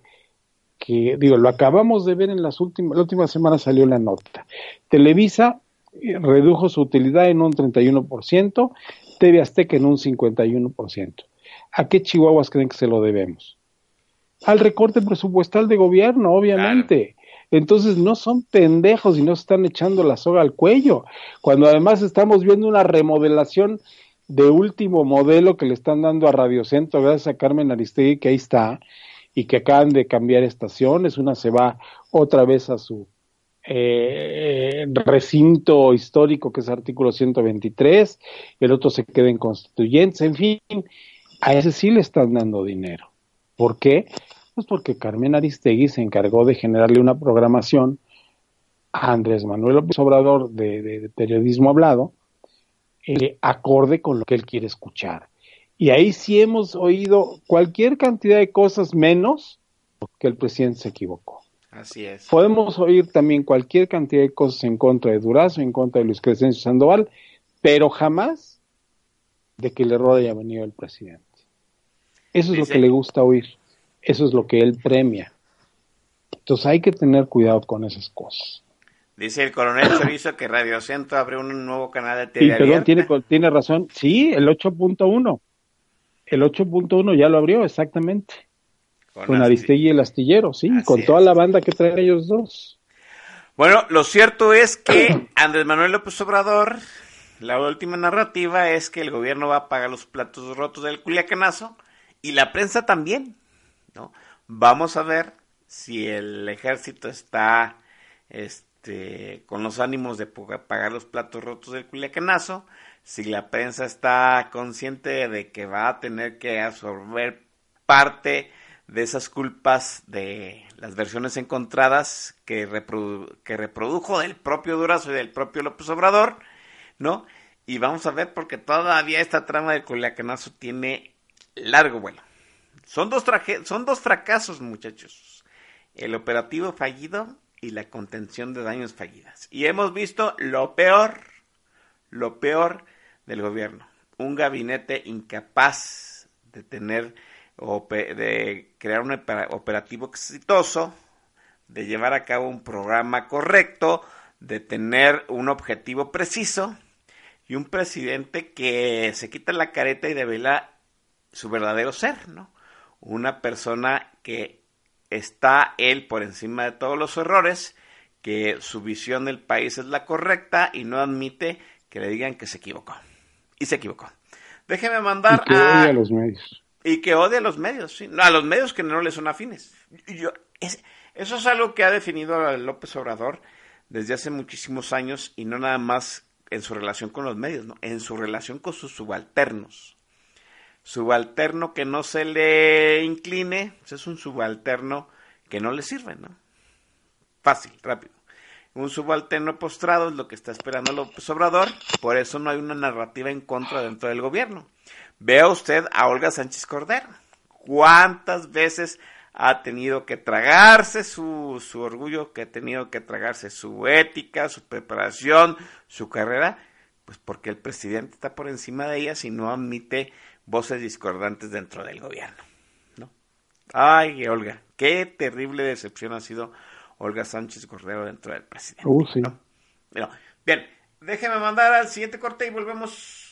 que digo, lo acabamos de ver en las últimas, la última semana salió la nota. Televisa eh, redujo su utilidad en un 31%, TV Azteca en un 51%. ¿A qué chihuahuas creen que se lo debemos? Al recorte presupuestal de gobierno, obviamente. Entonces no son pendejos y no se están echando la soga al cuello. Cuando además estamos viendo una remodelación de último modelo que le están dando a Radio Centro, gracias a Carmen Aristegui, que ahí está, y que acaban de cambiar estaciones. Una se va otra vez a su eh, recinto histórico, que es artículo 123, el otro se queda en constituyentes, en fin, a ese sí le están dando dinero. ¿Por qué? Pues porque Carmen Aristegui se encargó de generarle una programación a Andrés Manuel López Obrador de, de- de periodismo hablado, eh, acorde con lo que él quiere escuchar. Y ahí sí hemos oído cualquier cantidad de cosas menos que el presidente se equivocó. Así es. Podemos oír también cualquier cantidad de cosas en contra de Durazo, en contra de Luis Crescencio Sandoval, pero jamás de que el error haya venido del presidente. Eso es lo que le gusta oír, eso es lo que él premia. Entonces hay que tener cuidado con esas cosas. Dice el coronel Chorizo que Radio Centro abre un nuevo canal de Sí, TV perdón, tiene, tiene razón. Sí, el 8.1. El 8.1 ya lo abrió, exactamente. Con Aristegui y el astillero, sí, Así con toda la banda que traen ellos dos. Bueno, lo cierto es que Andrés Manuel López Obrador, la última narrativa es que el gobierno va a pagar los platos rotos del culiacanazo y la prensa también, ¿no? Vamos a ver si el ejército está este, con los ánimos de pagar los platos rotos del culiacanazo, si la prensa está consciente de que va a tener que absorber parte de esas culpas de las versiones encontradas que, que reprodujo del propio Durazo y del propio López Obrador, ¿no? Y vamos a ver porque todavía esta trama del culiacanazo tiene largo vuelo. Son dos, traje- son dos fracasos, muchachos. El operativo fallido y la contención de daños fallidas. Y hemos visto lo peor, lo peor del gobierno. Un gabinete incapaz de tener, ope- de crear un opera- operativo exitoso, de llevar a cabo un programa correcto, de tener un objetivo preciso y un presidente que se quita la careta y devela su verdadero ser, ¿no? Una persona que está él por encima de todos los errores, que su visión del país es la correcta y no admite que le digan que se equivocó. Y se equivocó. Déjeme Y mandar que a... odia a los medios. Y que odia a los medios, sí. No, a los medios que no le son afines. Y Yo, es- eso es algo que ha definido a López Obrador desde hace muchísimos años y no nada más en su relación con los medios, ¿no? En su relación con sus subalternos. Subalterno que no se le incline, pues es un subalterno que no le sirve, ¿no? Fácil, rápido. Un subalterno postrado es lo que está esperando López Obrador, por eso no hay una narrativa en contra dentro del gobierno. Vea usted a Olga Sánchez Cordero. ¿Cuántas veces ha tenido que tragarse su, su orgullo, que ha tenido que tragarse su ética, su preparación, su carrera? Pues porque el presidente está por encima de ellas y no admite voces discordantes dentro del gobierno. ¿no? Ay, Olga, qué terrible decepción ha sido Olga Sánchez Cordero dentro del presidente. Uh, sí. ¿no? Bien, déjeme mandar al siguiente corte y volvemos.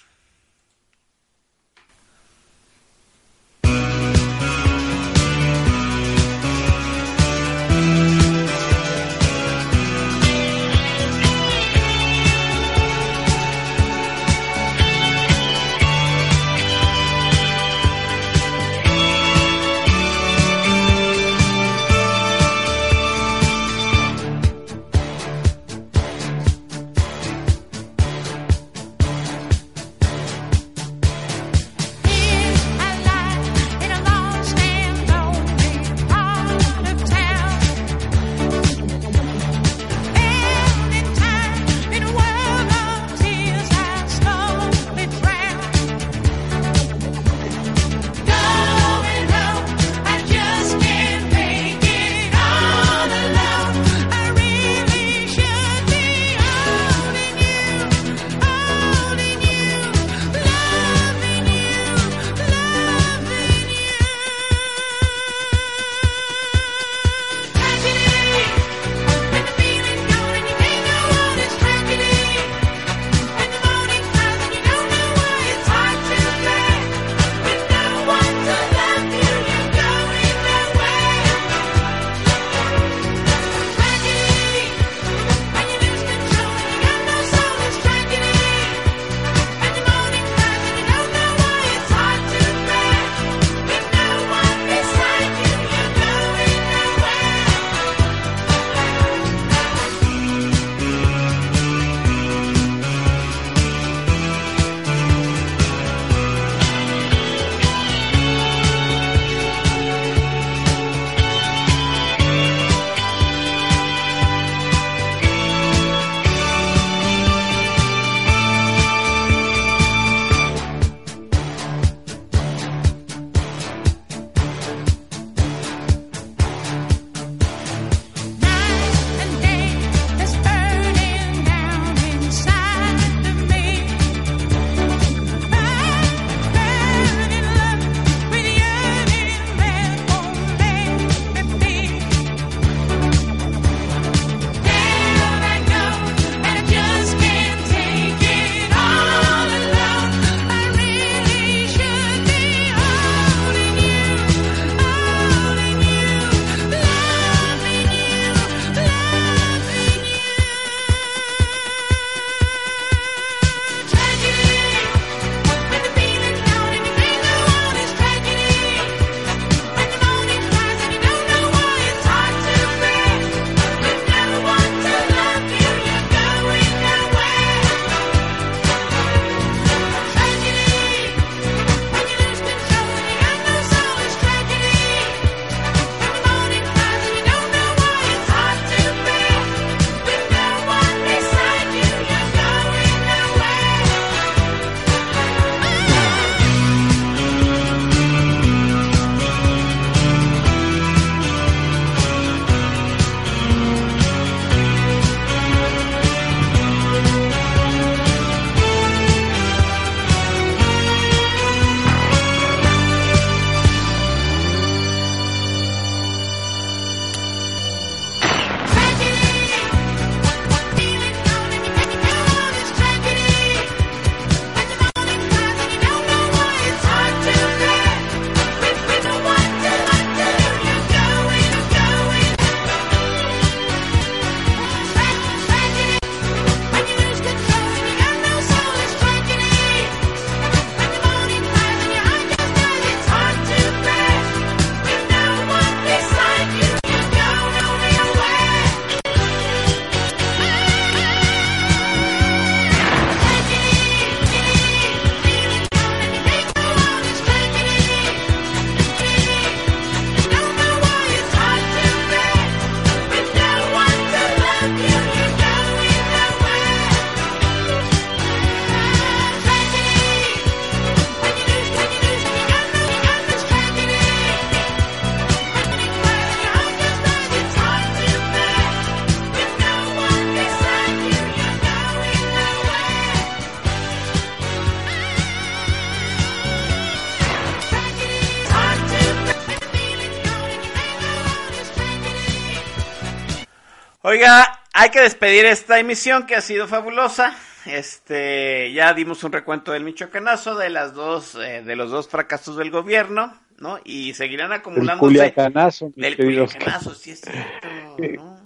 Hay que despedir esta emisión que ha sido fabulosa. Este, ya dimos un recuento del Michoacanazo, de las dos, eh, de los dos fracasos del gobierno, ¿no? Y seguirán El acumulándose. Culiacanazo, Del. Culiacanazo, sí es cierto, ¿no?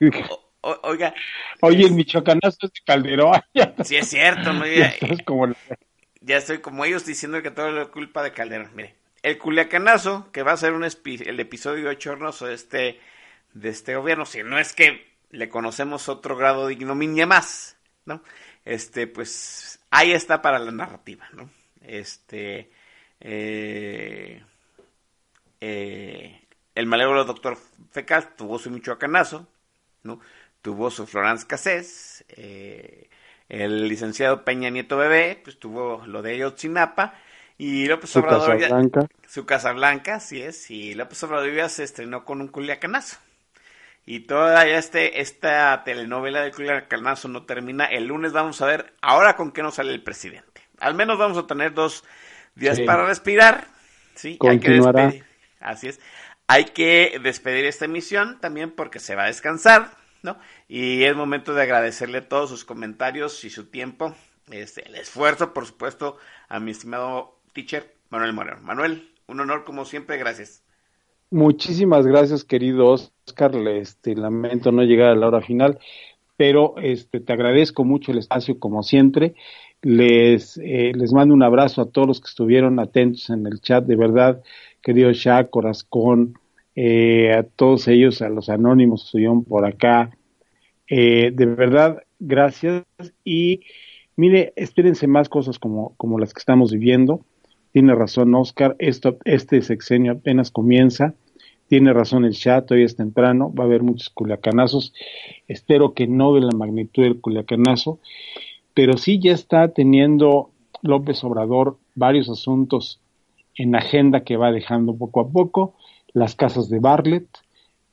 O- oiga, Oye, el Michoacanazo es de Calderón. Sí es cierto, ¿no? ya como estoy como ellos diciendo que todo es culpa de Calderón. Mire, el Culiacanazo, que va a ser un el episodio chornoso de este, de este gobierno, si no es que le conocemos otro grado de ignominia más, ¿no? Este, pues ahí está para la narrativa, ¿no? Este, eh, eh, el malévolo doctor Fecal tuvo su michoacanazo, ¿no? Tuvo su Florence Cassés, eh, el licenciado Peña Nieto Bebé, pues tuvo lo de Ayotzinapa, y López Su Obrador ya- Casablanca. su Casa Blanca, así es, y López Obrador ya se estrenó con un culiacanazo. Y toda este, esta telenovela de culiacanazo no termina. El lunes vamos a ver ahora con qué nos sale el presidente. Al menos vamos a tener dos días Sí. para respirar. Sí, hay que Continuará. despedir. Así es. Hay que despedir esta emisión también porque se va a descansar, ¿no? Y es momento de agradecerle todos sus comentarios y su tiempo, este, el esfuerzo, por supuesto, a mi estimado teacher Manuel Moreno. Manuel, un honor como siempre, gracias. Muchísimas gracias, querido Oscar. Este, lamento no llegar a la hora final, pero este, te agradezco mucho el espacio, como siempre. Les, eh, les mando un abrazo a todos los que estuvieron atentos en el chat, de verdad, querido Shaq, Corazcón, eh, a todos ellos, a los anónimos que estuvieron por acá. Eh, de verdad, gracias. Y mire, espérense más cosas como las que estamos viviendo. Tiene razón Oscar, esto, este sexenio apenas comienza. Tiene razón el chat, hoy es temprano, va a haber muchos culiacanazos. Espero que no de la magnitud del culiacanazo, pero sí ya está teniendo López Obrador varios asuntos en agenda que va dejando poco a poco. Las casas de Bartlett,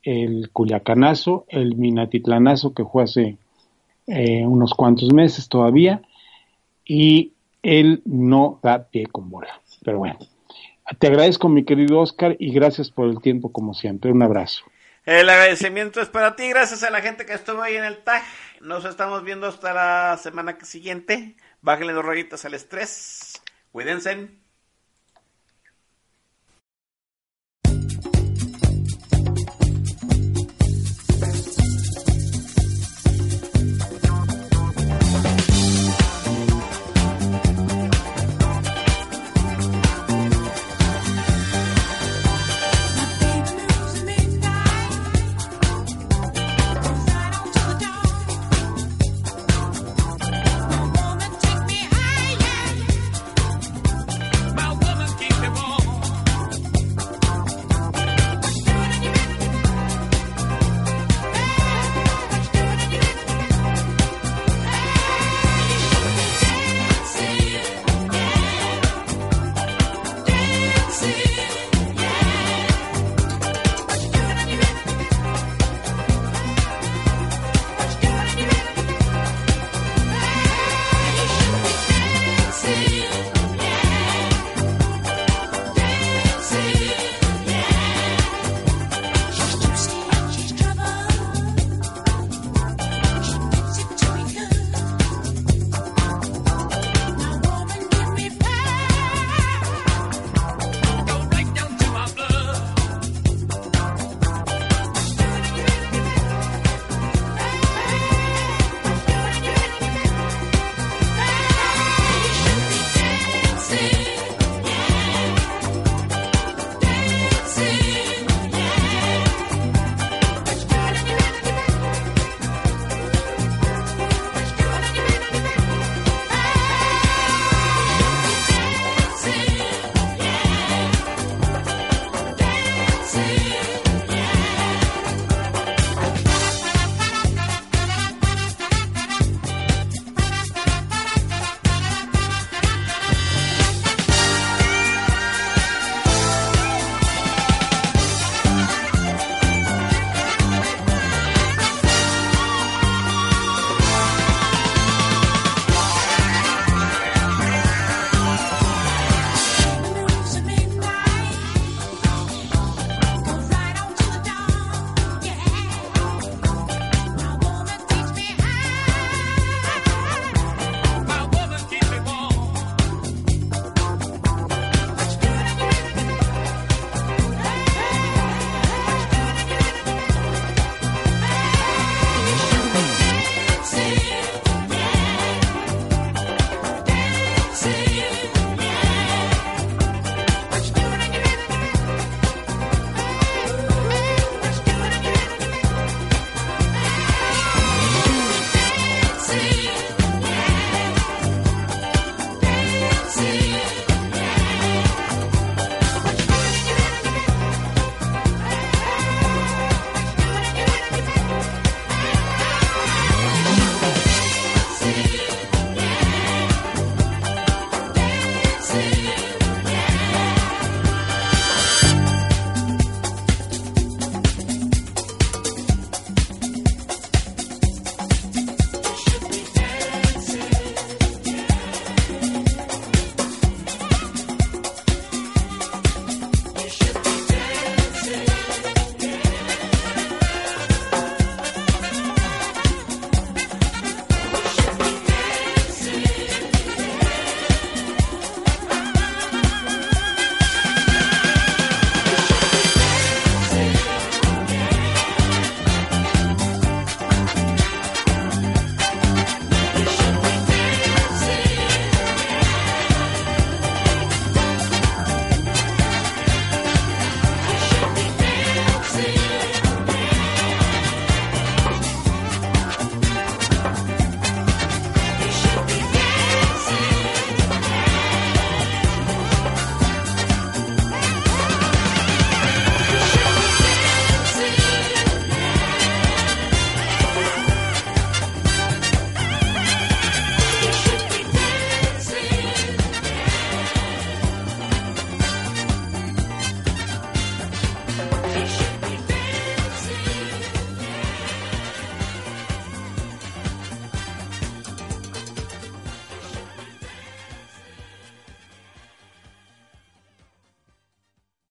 el culiacanazo, el minatitlanazo que fue hace eh, unos cuantos meses todavía, y él no da pie con bola. Pero bueno, te agradezco mi querido Oscar y gracias por el tiempo como siempre. Un abrazo. El agradecimiento es para ti, gracias a la gente que estuvo ahí en el tag. Nos estamos viendo hasta la semana siguiente. Bájenle dos rayitas al estrés. Cuídense.